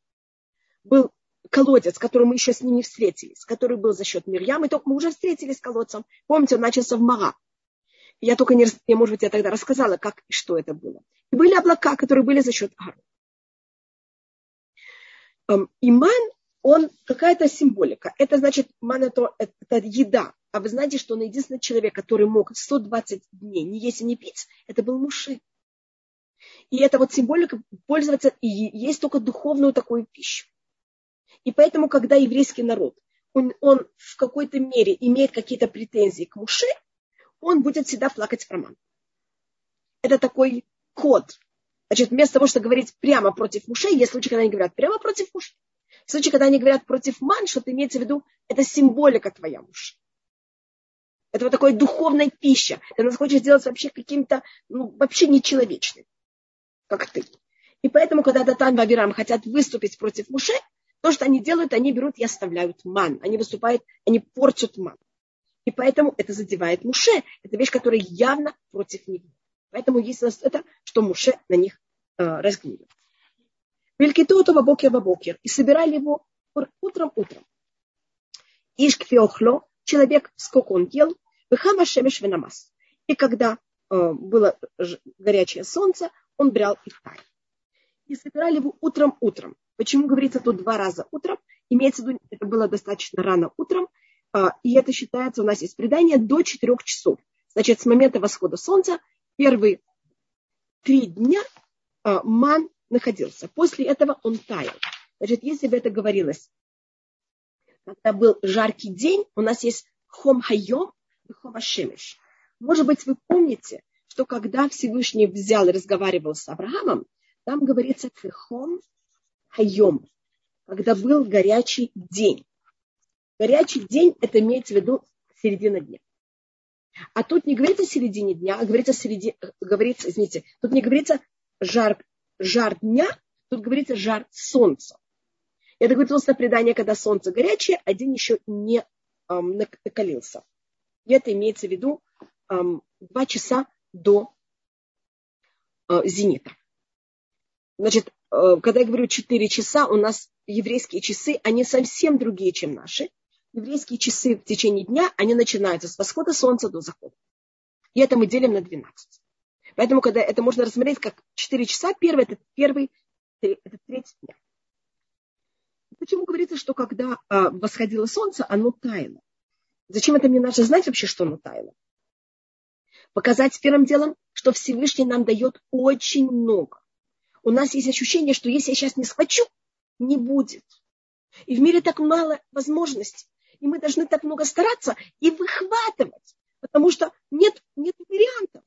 был колодец, который мы еще с ним не встретились, который был за счет Мирьям, и только мы уже встретились с колодцем. Помните, он начался в Мара. Я только не, я, может быть, я тогда рассказала, как и что это было. И были облака, которые были за счет Аарона. Иман, он какая-то символика. Это значит, ман это, это еда. А вы знаете, что он единственный человек, который мог 120 дней не есть и не пить, это был Муше. И эта вот символика пользоваться, и есть только духовную такую пищу. И поэтому, когда еврейский народ, он, он в какой-то мере имеет какие-то претензии к Муше, он будет всегда плакать про ман. это такой код. Значит, вместо того, чтобы говорить прямо против мужей, есть случаи, когда они говорят прямо против мужей. В случае, когда они говорят против ман, что-то имеется в виду, это символика твоя муж. Это вот такая духовная пища. Ты нас хочешь сделать вообще каким-то, ну, вообще нечеловечным, как ты. И поэтому, когда Датан и Авирам хотят выступить против Муше, то, что они делают, они берут и оставляют ман. Они выступают, они портят ман. И поэтому это задевает Муше. Это вещь, которая явно против него. Поэтому есть у нас это, что Муше на них э, разгневил. Велькитоту бабокер бабокер. И собирали его утром-утром. Ишкфиохло, человек, сколько он ел, выхама шемеш венамас. И когда э, было горячее солнце, он брал и таял. И собирали его утром-утром. Почему говорится тут два раза утром? Имеется в виду, это было достаточно рано утром, а, и это считается, у нас есть предание, до 4 часов. Значит, с момента восхода солнца первые три дня а, ман находился. После этого он таял. Значит, если бы это говорилось, когда был жаркий день, у нас есть хом хайом и хом ашемеш. Может быть, вы помните, что когда Всевышний взял и разговаривал с Авраамом, там говорится хом хайом, когда был горячий день. Горячий день, это имеется в виду середина дня. А тут не говорится середине дня, а говорится, среди, говорится извините, тут не говорится жар, жар дня, тут говорится жар солнца. Это говорит просто предание, когда солнце горячее, а день еще не эм, накалился. И это имеется в виду эм, два часа до э, зенита. Значит, э, когда я говорю 4 часа, у нас еврейские часы, они совсем другие, чем наши еврейские часы в течение дня, они начинаются с восхода солнца до захода. И это мы делим на 12. Поэтому, когда это можно рассмотреть как 4 часа, первый это первый, это третий дня. Почему говорится, что когда а, восходило солнце, оно таяло? Зачем это мне надо знать вообще, что оно таяло? Показать первым делом, что Всевышний нам дает очень много. У нас есть ощущение, что если я сейчас не схвачу, не будет. И в мире так мало возможностей и мы должны так много стараться и выхватывать, потому что нет, нет вариантов.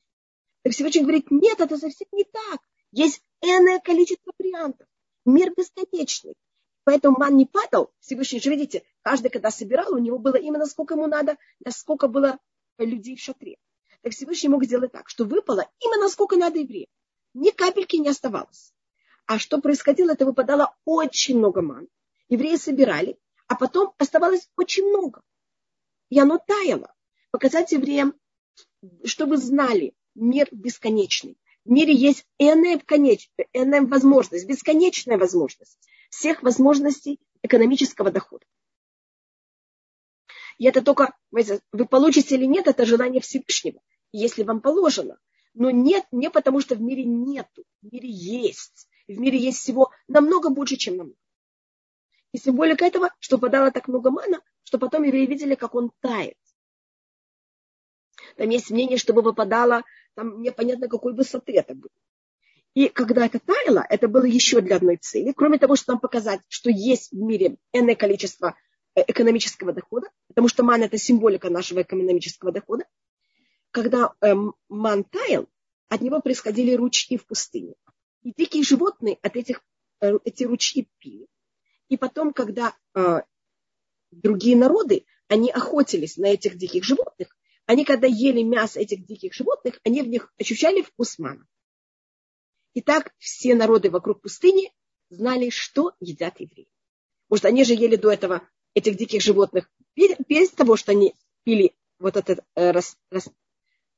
Так Всевышний говорит, нет, это совсем не так. Есть энное количество вариантов. Мир бесконечный. Поэтому ман не падал. Всевышний же, видите, каждый, когда собирал, у него было именно сколько ему надо, насколько было людей в шатре. Так Всевышний мог сделать так, что выпало именно сколько надо евреям. Ни капельки не оставалось. А что происходило, это выпадало очень много ман. Евреи собирали, а потом оставалось очень много. И оно таяло. Показать евреям, чтобы знали, мир бесконечный. В мире есть энная, энная возможность, бесконечная возможность всех возможностей экономического дохода. И это только, вы получите или нет, это желание Всевышнего, если вам положено. Но нет, не потому что в мире нету, в мире есть. В мире есть всего намного больше, чем нам. И символика этого, что подало так много мана, что потом евреи видели, как он тает. Там есть мнение, чтобы выпадало, там непонятно какой высоты это было. И когда это таяло, это было еще для одной цели. Кроме того, что нам показать, что есть в мире энное количество э, экономического дохода, потому что ман – это символика нашего экономического дохода. Когда эм, ман таял, от него происходили ручьи в пустыне. И дикие животные от этих, э, эти ручьи пили. И потом, когда э, другие народы, они охотились на этих диких животных, они когда ели мясо этих диких животных, они в них ощущали вкус мана. И так все народы вокруг пустыни знали, что едят евреи. Что они же ели до этого этих диких животных без того, что они пили вот этот э, рас, рас,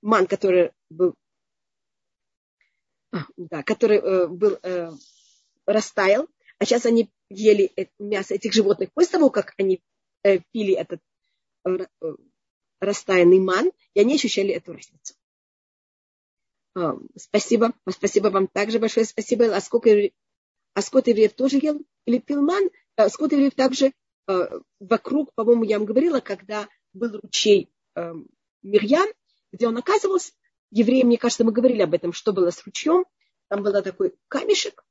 ман, который был, а, да, который э, был э, растаял, а сейчас они ели мясо этих животных после того, как они э, пили этот э, э, растаянный ман, и они ощущали эту разницу. Спасибо. Спасибо вам также большое. Спасибо. А сколько, а скот евреев тоже ел или пил ман? Скот евреев также вокруг, по-моему, я вам говорила, когда был ручей Мирьян, где он оказывался, евреи, мне кажется, мы говорили об этом, что было с ручьем. Там был такой камешек,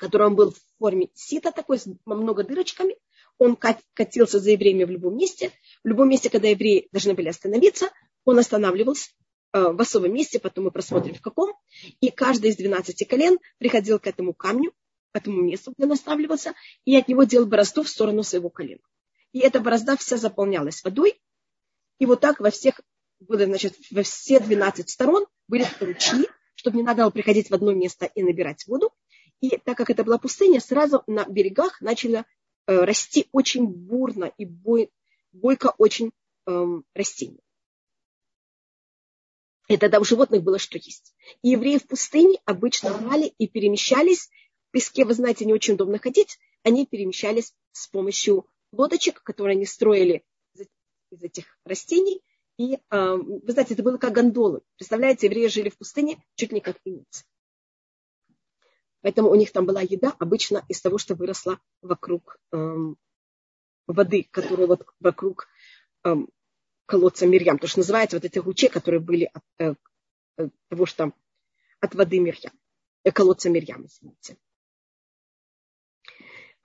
который он был в форме сита такой, с много дырочками. Он катился за евреями в любом месте. В любом месте, когда евреи должны были остановиться, он останавливался. в особом месте, потом мы просмотрим в каком, и каждый из 12 колен приходил к этому камню, к этому месту, где он останавливался, и от него делал борозду в сторону своего колена. И эта борозда вся заполнялась водой, и вот так во всех, значит, во все 12 сторон были ручьи, чтобы не надо было приходить в одно место и набирать воду. И так как это была пустыня, сразу на берегах начало э, расти очень бурно и бой, бойко очень э, растения. И тогда у животных было что есть. И евреи в пустыне обычно брали и перемещались. В песке, вы знаете, не очень удобно ходить. Они перемещались с помощью лодочек, которые они строили из этих растений. И, э, вы знаете, это было как гондолы. Представляете, евреи жили в пустыне чуть ли как иницы. Поэтому у них там была еда обычно из того, что выросла вокруг эм, воды, которая вот вокруг эм, колодца Мирьям. То, что называется вот эти лучи, которые были от, э, от того, что от воды Мирьям, э, колодца Мирьям, извините.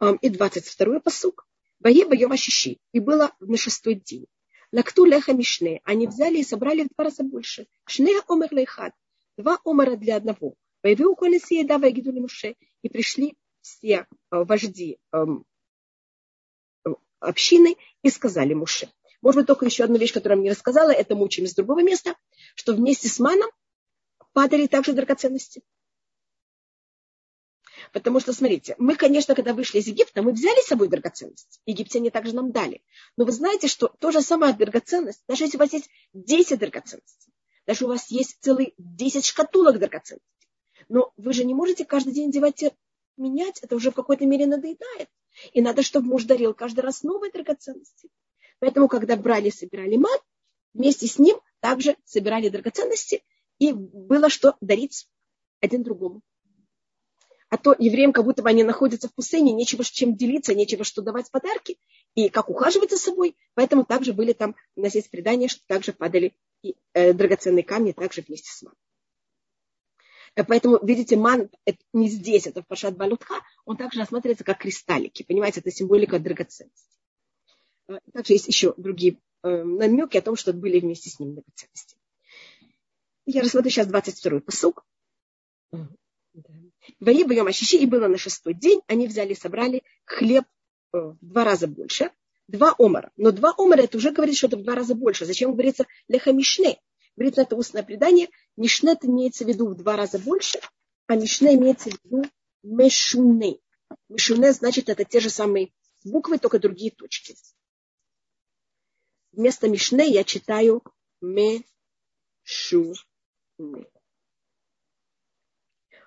Эм, и 22-й посук. Вае боем ощищи. И было на шестой день. Лакту леха мишне. Они взяли и собрали в два раза больше. Шне омер лейхат. Два омера для одного. Появил колеси еда вегидули Муше. И пришли все э, вожди эм, общины и сказали Муше. Может быть, только еще одну вещь, которую я мне рассказала, это мы учим из другого места, что вместе с маном падали также драгоценности. Потому что, смотрите, мы, конечно, когда вышли из Египта, мы взяли с собой драгоценность. Египтяне также нам дали. Но вы знаете, что то же самое драгоценность, даже если у вас есть 10 драгоценностей, даже у вас есть целые 10 шкатулок драгоценностей, но вы же не можете каждый день девать менять, это уже в какой-то мере надоедает. И надо, чтобы муж дарил каждый раз новые драгоценности. Поэтому, когда брали и собирали мат, вместе с ним также собирали драгоценности, и было что дарить один другому а то евреям как будто бы они находятся в пустыне, нечего с чем делиться, нечего что давать подарки, и как ухаживать за собой. Поэтому также были там, у нас есть предание, что также падали и, э, драгоценные камни также вместе с маном. Э, поэтому, видите, ман это не здесь, это в Пашат Балутха, он также рассматривается как кристаллики. Понимаете, это символика драгоценности. Э, также есть еще другие э, намеки о том, что были вместе с ним драгоценности. Я рассмотрю сейчас 22-й посуг. Боем Ашиши, и было на шестой день, они взяли и собрали хлеб в два раза больше, два омара. Но два омара, это уже говорит, что это в два раза больше. Зачем говорится леха мишне? Говорится, это устное предание. Мишне это имеется в виду в два раза больше, а мишне имеется в виду мешуне. Мешуне значит, это те же самые буквы, только другие точки. Вместо мишне я читаю мешуне.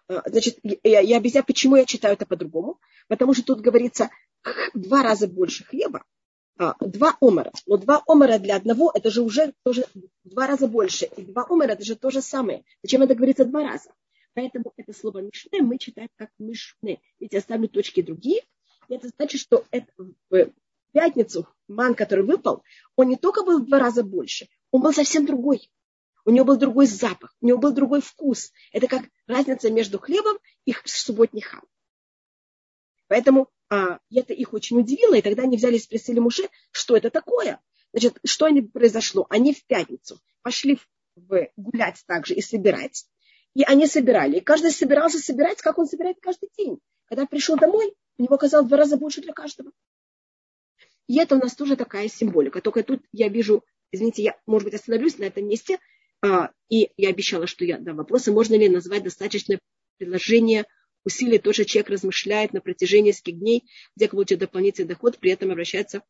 Э, значит, я, я объясняю, почему я читаю это по-другому. Потому что тут говорится два раза больше хлеба, а, два омара. Но два омара для одного, это же уже тоже два раза больше. И два омара, это же то же самое. Зачем это говорится два раза? Поэтому это слово мишне мы читаем как мишне. Ведь я ставлю точки другие. И это значит, что это в пятницу ман, который выпал, он не только был в два раза больше, он был совсем другой у него был другой запах, у него был другой вкус. Это как разница между хлебом и субботний хам. Поэтому а, это их очень удивило, и тогда они взялись и спросили Муше, что это такое. Значит, что они произошло? Они в пятницу пошли в, гулять также и собирать. И они собирали. И каждый собирался собирать, как он собирает каждый день. Когда пришел домой, у него оказалось в два раза больше для каждого. И это у нас тоже такая символика. Только тут я вижу, извините, я, может быть, остановлюсь на этом месте, а, и я обещала, что я дам вопросы, можно ли назвать достаточное предложение усилий, то, что человек размышляет на протяжении нескольких дней, где получит дополнительный доход, при этом обращается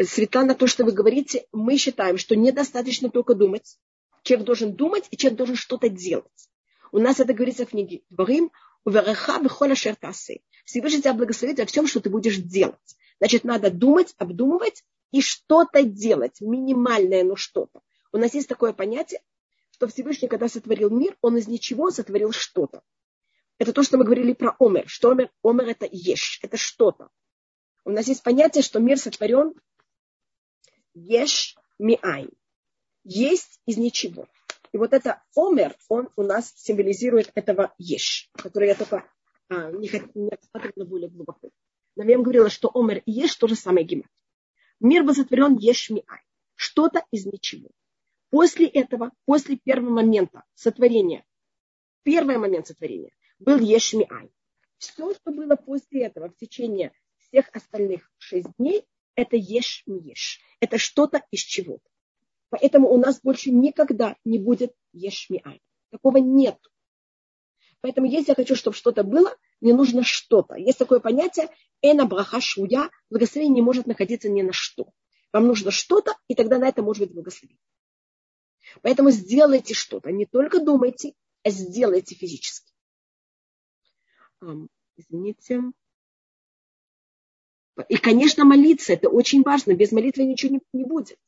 Светлана, то, что вы говорите, мы считаем, что недостаточно только думать. Человек должен думать, и человек должен что-то делать. У нас это говорится в книге Дворим, Увереха бихоля шертасы. Всевышний тебя благословит во всем, что ты будешь делать. Значит, надо думать, обдумывать и что-то делать, минимальное, но что-то. У нас есть такое понятие, что Всевышний, когда сотворил мир, он из ничего сотворил что-то. Это то, что мы говорили про Омер, что Омер, Омер это еш, это что-то. У нас есть понятие, что мир сотворен еш миай, есть из ничего. И вот это Омер, он у нас символизирует этого еш, который я только а, не, не рассматривала более глубоко. Но я вам говорила, что Омер и еш то же самое гемат. Мир был сотворен ешмиай. Что-то из ничего. После этого, после первого момента сотворения, первый момент сотворения был Ешмиай. Все, что было после этого в течение всех остальных шесть дней, это Ешмиеш. Это что-то из чего-то. Поэтому у нас больше никогда не будет Ешмиай. Такого нет. Поэтому если я хочу, чтобы что-то было, мне нужно что-то. Есть такое понятие эна браха шуя, благословение не может находиться ни на что. Вам нужно что-то, и тогда на это может быть благословение. Поэтому сделайте что-то. Не только думайте, а сделайте физически. Извините. И, конечно, молиться. Это очень важно. Без молитвы ничего не, не будет.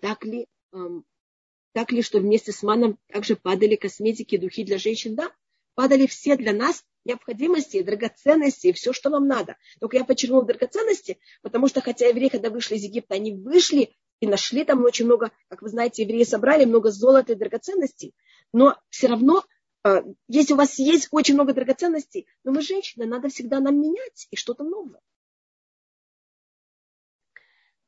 Так ли, так ли, что вместе с маном также падали косметики, духи для женщин? Да, падали все для нас необходимости, драгоценности, и все, что вам надо. Только я подчеркнула драгоценности, потому что хотя евреи, когда вышли из Египта, они вышли и нашли там очень много, как вы знаете, евреи собрали много золота и драгоценностей, но все равно, э, если у вас есть очень много драгоценностей, но мы женщины, надо всегда нам менять и что-то новое.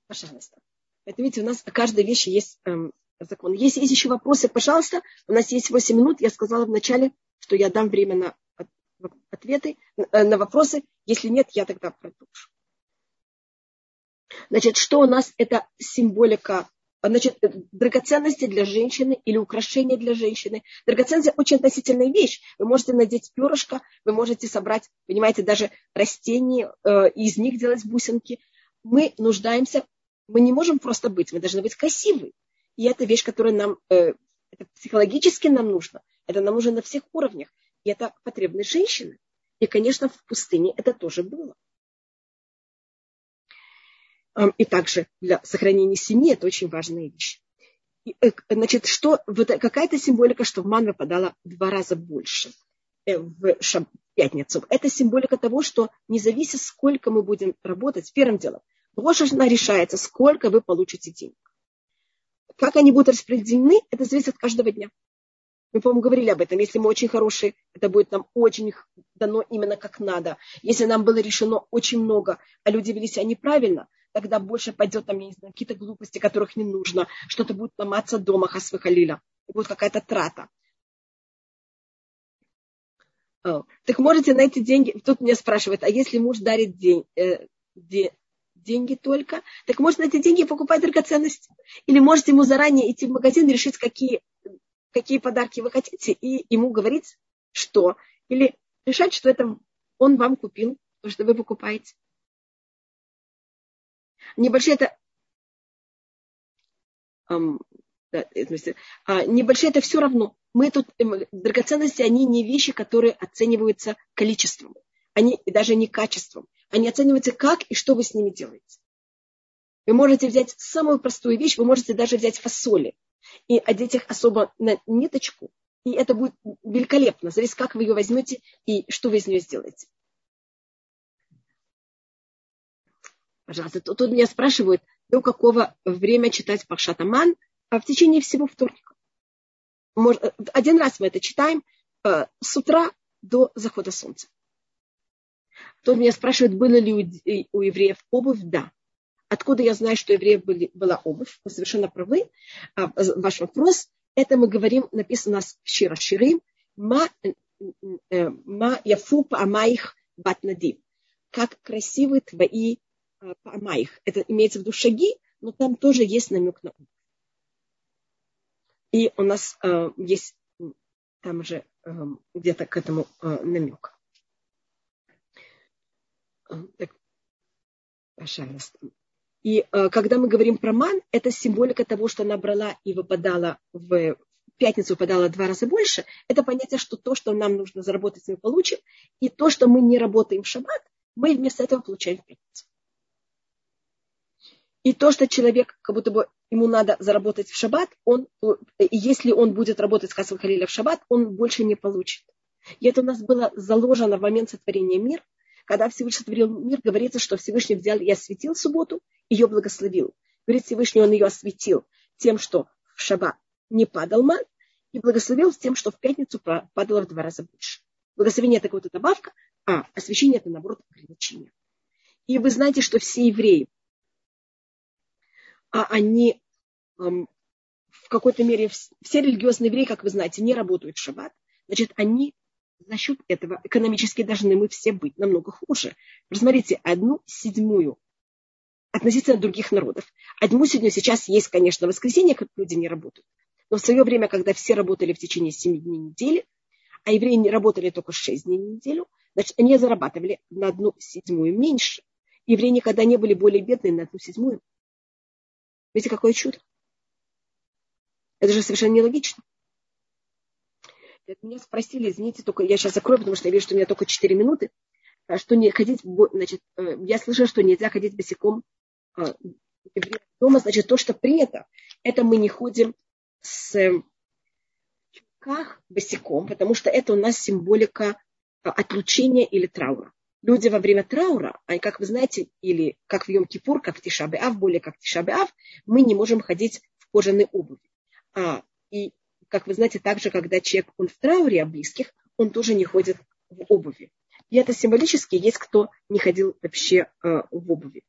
Пожалуйста. Это видите, у нас каждой вещи есть эм, закон. Если есть еще вопросы, пожалуйста, у нас есть 8 минут. Я сказала вначале, что я дам время на ответы, э, на вопросы. Если нет, я тогда продолжу. Значит, что у нас это символика Значит, драгоценности для женщины или украшения для женщины. Драгоценности очень относительная вещь. Вы можете надеть перышко, вы можете собрать, понимаете, даже растения, э, из них делать бусинки. Мы нуждаемся, мы не можем просто быть, мы должны быть красивы. И это вещь, которая нам, э, это психологически нам нужно. Это нам нужно на всех уровнях. И это потребность женщины. И, конечно, в пустыне это тоже было. И также для сохранения семьи это очень важная вещь. И, э, значит, что, вот какая-то символика, что в ман выпадало в два раза больше э, в пятницу. Это символика того, что не зависит, сколько мы будем работать, первым делом, Рошашна решается, сколько вы получите денег. Как они будут распределены, это зависит от каждого дня. Мы, по-моему, говорили об этом. Если мы очень хорошие, это будет нам очень дано именно как надо. Если нам было решено очень много, а люди вели себя неправильно, тогда больше пойдет там, я не знаю, какие-то глупости, которых не нужно, что-то будет ломаться дома Хасвахалиля, будет какая-то трата. Так можете на эти деньги, тут меня спрашивают, а если муж дарит день, э, де, деньги только, так можно на эти деньги покупать драгоценности. Или можете ему заранее идти в магазин и решить, какие, какие подарки вы хотите, и ему говорить, что. Или решать, что это он вам купил, то, что вы покупаете небольшие это да, а, небольшие это все равно. Мы тут, эм, драгоценности, они не вещи, которые оцениваются количеством. Они даже не качеством. Они оцениваются как и что вы с ними делаете. Вы можете взять самую простую вещь, вы можете даже взять фасоли и одеть их особо на ниточку, и это будет великолепно. Зависит, как вы ее возьмете и что вы из нее сделаете. Пожалуйста, тут, тут меня спрашивают, до какого время читать Пахшатаман, а в течение всего вторника. Может, э, один раз мы это читаем э, с утра до захода солнца. Тут меня спрашивают, было ли у, у евреев обувь? Да. Откуда я знаю, что у евреев были, была обувь? Вы совершенно правы. А, ваш вопрос. Это мы говорим, написано у нас в Шира Ширим. Ма, э, ма яфу паамаих батнадим. Как красивы твои Э, Памаих. Это имеется в виду шаги, но там тоже есть намек на ум. И у нас э, есть там же э, где-то к этому э, намек. Э, так, пожалуйста. И э, когда мы говорим про ман, это символика того, что она брала и выпадала в пятницу выпадала два раза больше. Это понятие, что то, что нам нужно заработать, мы получим. И то, что мы не работаем в шаббат, мы вместо этого получаем в пятницу. И то, что человек, как будто бы ему надо заработать в шаббат, он, если он будет работать с Хасам Халиля в шаббат, он больше не получит. И это у нас было заложено в момент сотворения мира. Когда Всевышний сотворил мир, говорится, что Всевышний взял и осветил субботу, ее благословил. Говорит Всевышний, он ее осветил тем, что в шаббат не падал ман, и благословил тем, что в пятницу падало в два раза больше. Благословение это какая-то добавка, а освящение это, наоборот, ограничение. И вы знаете, что все евреи, а они в какой-то мере все религиозные евреи, как вы знаете, не работают в шаббат, значит, они за счет этого экономически должны мы все быть намного хуже. Посмотрите, одну седьмую относительно других народов. Одну седьмую сейчас есть, конечно, воскресенье, как люди не работают. Но в свое время, когда все работали в течение семи дней недели, а евреи не работали только шесть дней в неделю, значит, они зарабатывали на одну седьмую меньше. Евреи никогда не были более бедные на одну седьмую. Видите, какое чудо? Это же совершенно нелогично. Меня спросили, извините, только я сейчас закрою, потому что я вижу, что у меня только 4 минуты, а что не ходить, значит, э, я слышала, что нельзя ходить босиком а, дома, значит, то, что при этом, это мы не ходим с чулках босиком, потому что это у нас символика а, отлучения или траура. Люди во время траура, а как вы знаете, или как в Йом-Кипур, как в Тишабе-Ав, более как в Тишабе-Ав, мы не можем ходить в кожаной обуви. А, и как вы знаете, также, когда человек, он в трауре о близких, он тоже не ходит в обуви. И это символически есть кто не ходил вообще э, в обуви.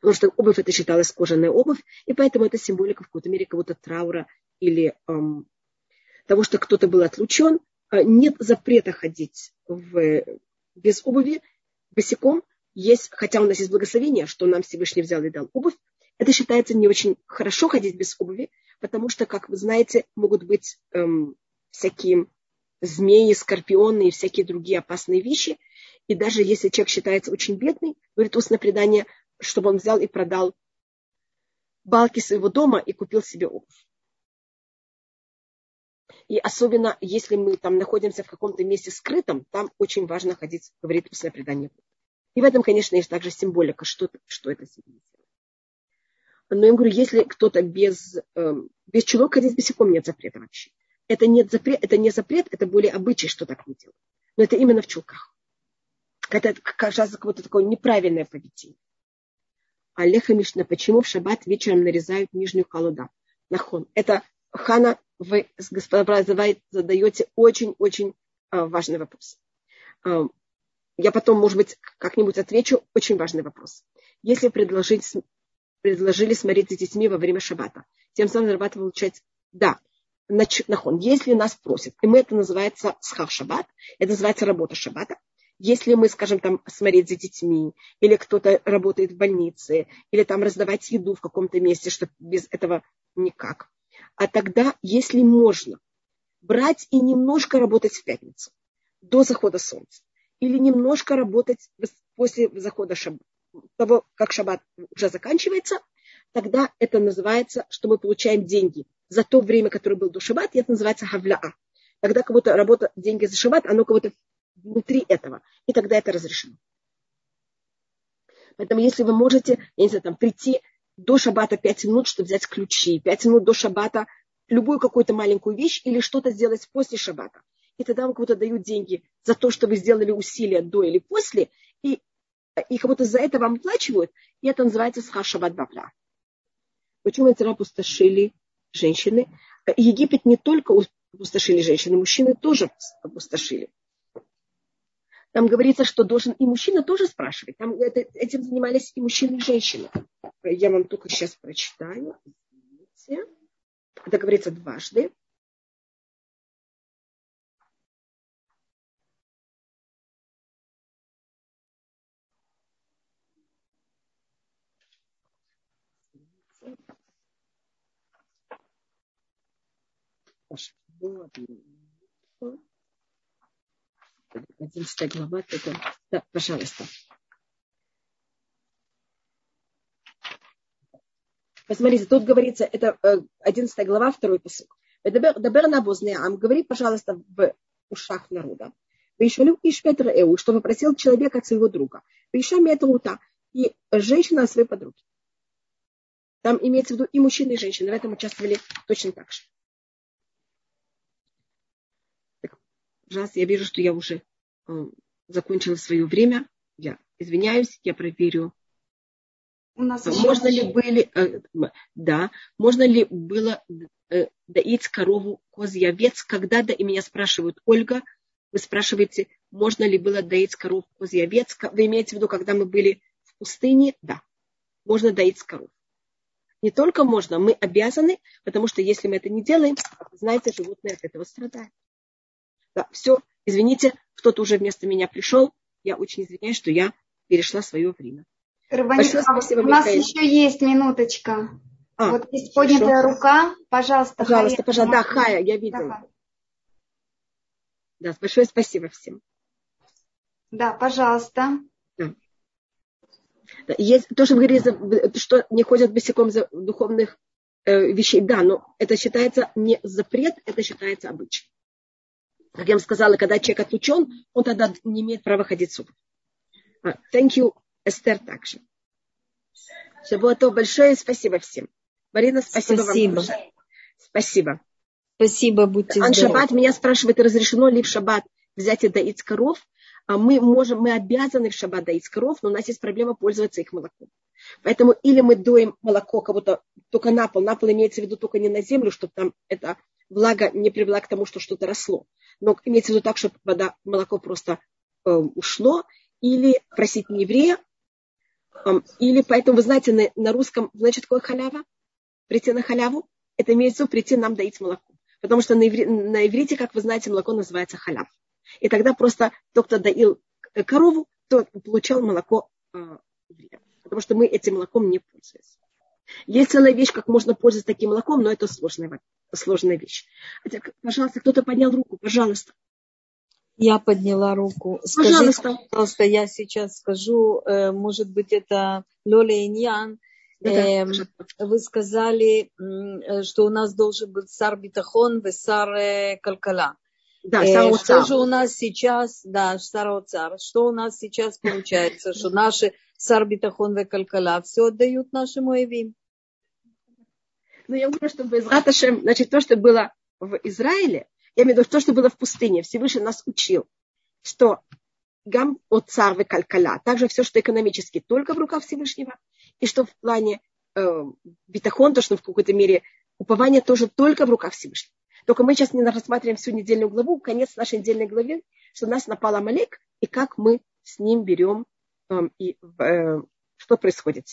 Потому что обувь это считалась кожаная обувь, и поэтому это символика в какой-то мере кого-то траура или эм, того, что кто-то был отлучен. Э, нет запрета ходить в, без обуви, босиком. Есть, хотя у нас есть благословение, что нам Всевышний взял и дал обувь, это считается не очень хорошо ходить без обуви, потому что, как вы знаете, могут быть эм, всякие змеи, скорпионы и всякие другие опасные вещи. И даже если человек считается очень бедный, говорит устное предание, чтобы он взял и продал балки своего дома и купил себе обувь. И особенно, если мы там находимся в каком-то месте скрытом, там очень важно ходить, говорит устное предание. И в этом, конечно, есть также символика, что, что это символизирует. Но я говорю, если кто-то без, эм, без чулок ходить босиком, нет запрета вообще. Это, нет запрет, это не запрет, это более обычай, что так не делают. Но это именно в чулках. Это кажется какое-то такое неправильное поведение. Алеха Мишна, почему в шаббат вечером нарезают нижнюю колода? Нахон. Это Хана, вы, господа, задаете очень-очень а, важный вопрос. А, я потом, может быть, как-нибудь отвечу. Очень важный вопрос. Если предложить предложили смотреть за детьми во время шаббата. Тем самым зарабатывать получать, да, нахон, если нас просят, и мы это называется схав шаббат, это называется работа шаббата, если мы, скажем, там смотреть за детьми, или кто-то работает в больнице, или там раздавать еду в каком-то месте, что без этого никак. А тогда, если можно, брать и немножко работать в пятницу, до захода солнца, или немножко работать после захода шаббата, того, как шаббат уже заканчивается, тогда это называется, что мы получаем деньги за то время, которое было до шаббат, это называется хавляа. Тогда кого-то работа, деньги за шаббат, оно кого-то внутри этого, и тогда это разрешено. Поэтому если вы можете, я не знаю, там, прийти до шаббата 5 минут, чтобы взять ключи, 5 минут до шаббата любую какую-то маленькую вещь или что-то сделать после шаббата. И тогда вам кому-то дают деньги за то, что вы сделали усилия до или после, и и как будто за это вам оплачивают, и это называется схашабат бабла. Почему эти опустошили женщины? Египет не только опустошили женщины, мужчины тоже опустошили. Там говорится, что должен и мужчина тоже спрашивать. Там это, этим занимались и мужчины, и женщины. Я вам только сейчас прочитаю. Извините. Это говорится дважды. Одиннадцатая глава. Это... Да, пожалуйста. Посмотрите, тут говорится, это э, одиннадцатая глава, второй посыл. Дабер на Ам, говори, пожалуйста, в ушах народа. Вишалю иш Петра Эу, чтобы просил человека от своего друга. Виша и женщина от своей подруги. Там имеется в виду и мужчины, и женщины. В этом участвовали точно так же. Пожалуйста, я вижу, что я уже э, закончила свое время. Я извиняюсь, я проверю. У нас можно ли были, э, да, можно ли было э, доить корову козий овец? Когда-то, и меня спрашивают, Ольга, вы спрашиваете, можно ли было доить корову козий овец? Вы имеете в виду, когда мы были в пустыне? Да, можно доить коров. Не только можно, мы обязаны, потому что если мы это не делаем, знаете, животные от этого страдают. Да, все, извините, кто-то уже вместо меня пришел. Я очень извиняюсь, что я перешла свое время. Большое спасибо, у нас Михаил. еще есть минуточка. А, вот есть поднятая хорошо. рука. Пожалуйста, Пожалуйста, Хая. пожалуйста. Да, Хая, я видела. Да. да, большое спасибо всем. Да, пожалуйста. Да. Есть то, что вы говорите, что не ходят босиком за духовных э, вещей. Да, но это считается не запрет, это считается обычай. Как я вам сказала, когда человек отлучен, он тогда не имеет права ходить в Uh, thank you, Эстер, также. Все то большое спасибо всем. Марина, спасибо, спасибо. вам большое. Спасибо. Спасибо, будьте здоровы. Шаббат меня спрашивает, разрешено ли в шаббат взять и доить коров? А мы можем, мы обязаны в шаббат доить коров, но у нас есть проблема пользоваться их молоком. Поэтому или мы доим молоко кого-то только на пол, на пол имеется в виду только не на землю, чтобы там эта влага не привела к тому, что что-то росло. Но имеется в виду так, чтобы вода, молоко просто э, ушло, или просить не еврея, э, или поэтому, вы знаете, на, на русском, значит, такое халява? Прийти на халяву? Это имеется в виду прийти нам доить молоко. Потому что на, иври, на иврите, как вы знаете, молоко называется халяв. И тогда просто тот, кто доил корову, тот получал молоко э, Потому что мы этим молоком не пользуемся. Есть целая вещь, как можно пользоваться таким молоком, но это сложная, сложная вещь. Хотя, пожалуйста, кто-то поднял руку, пожалуйста. Я подняла руку. Скажите, пожалуйста. пожалуйста, я сейчас скажу, э, может быть, это Лоля Иньян. Э, вы сказали, э, что у нас должен быть сар битахон и сар калкала. Да, э, что же у нас сейчас, да, Сароцар, что у нас сейчас получается, что наши Сарбитахон и Калкала все отдают нашему Эвим? Ну, я говорю, что без Раташем, значит, то, что было в Израиле, я имею в виду то, что было в пустыне, Всевышний нас учил, что гам от цар и калькаля, также все, что экономически, только в руках Всевышнего, и что в плане э, битахон, то, что в какой-то мере упование тоже только в руках Всевышнего. Только мы сейчас не рассматриваем всю недельную главу, конец нашей недельной главы, что нас напал Амалек, и как мы с ним берем, э, и э, что происходит.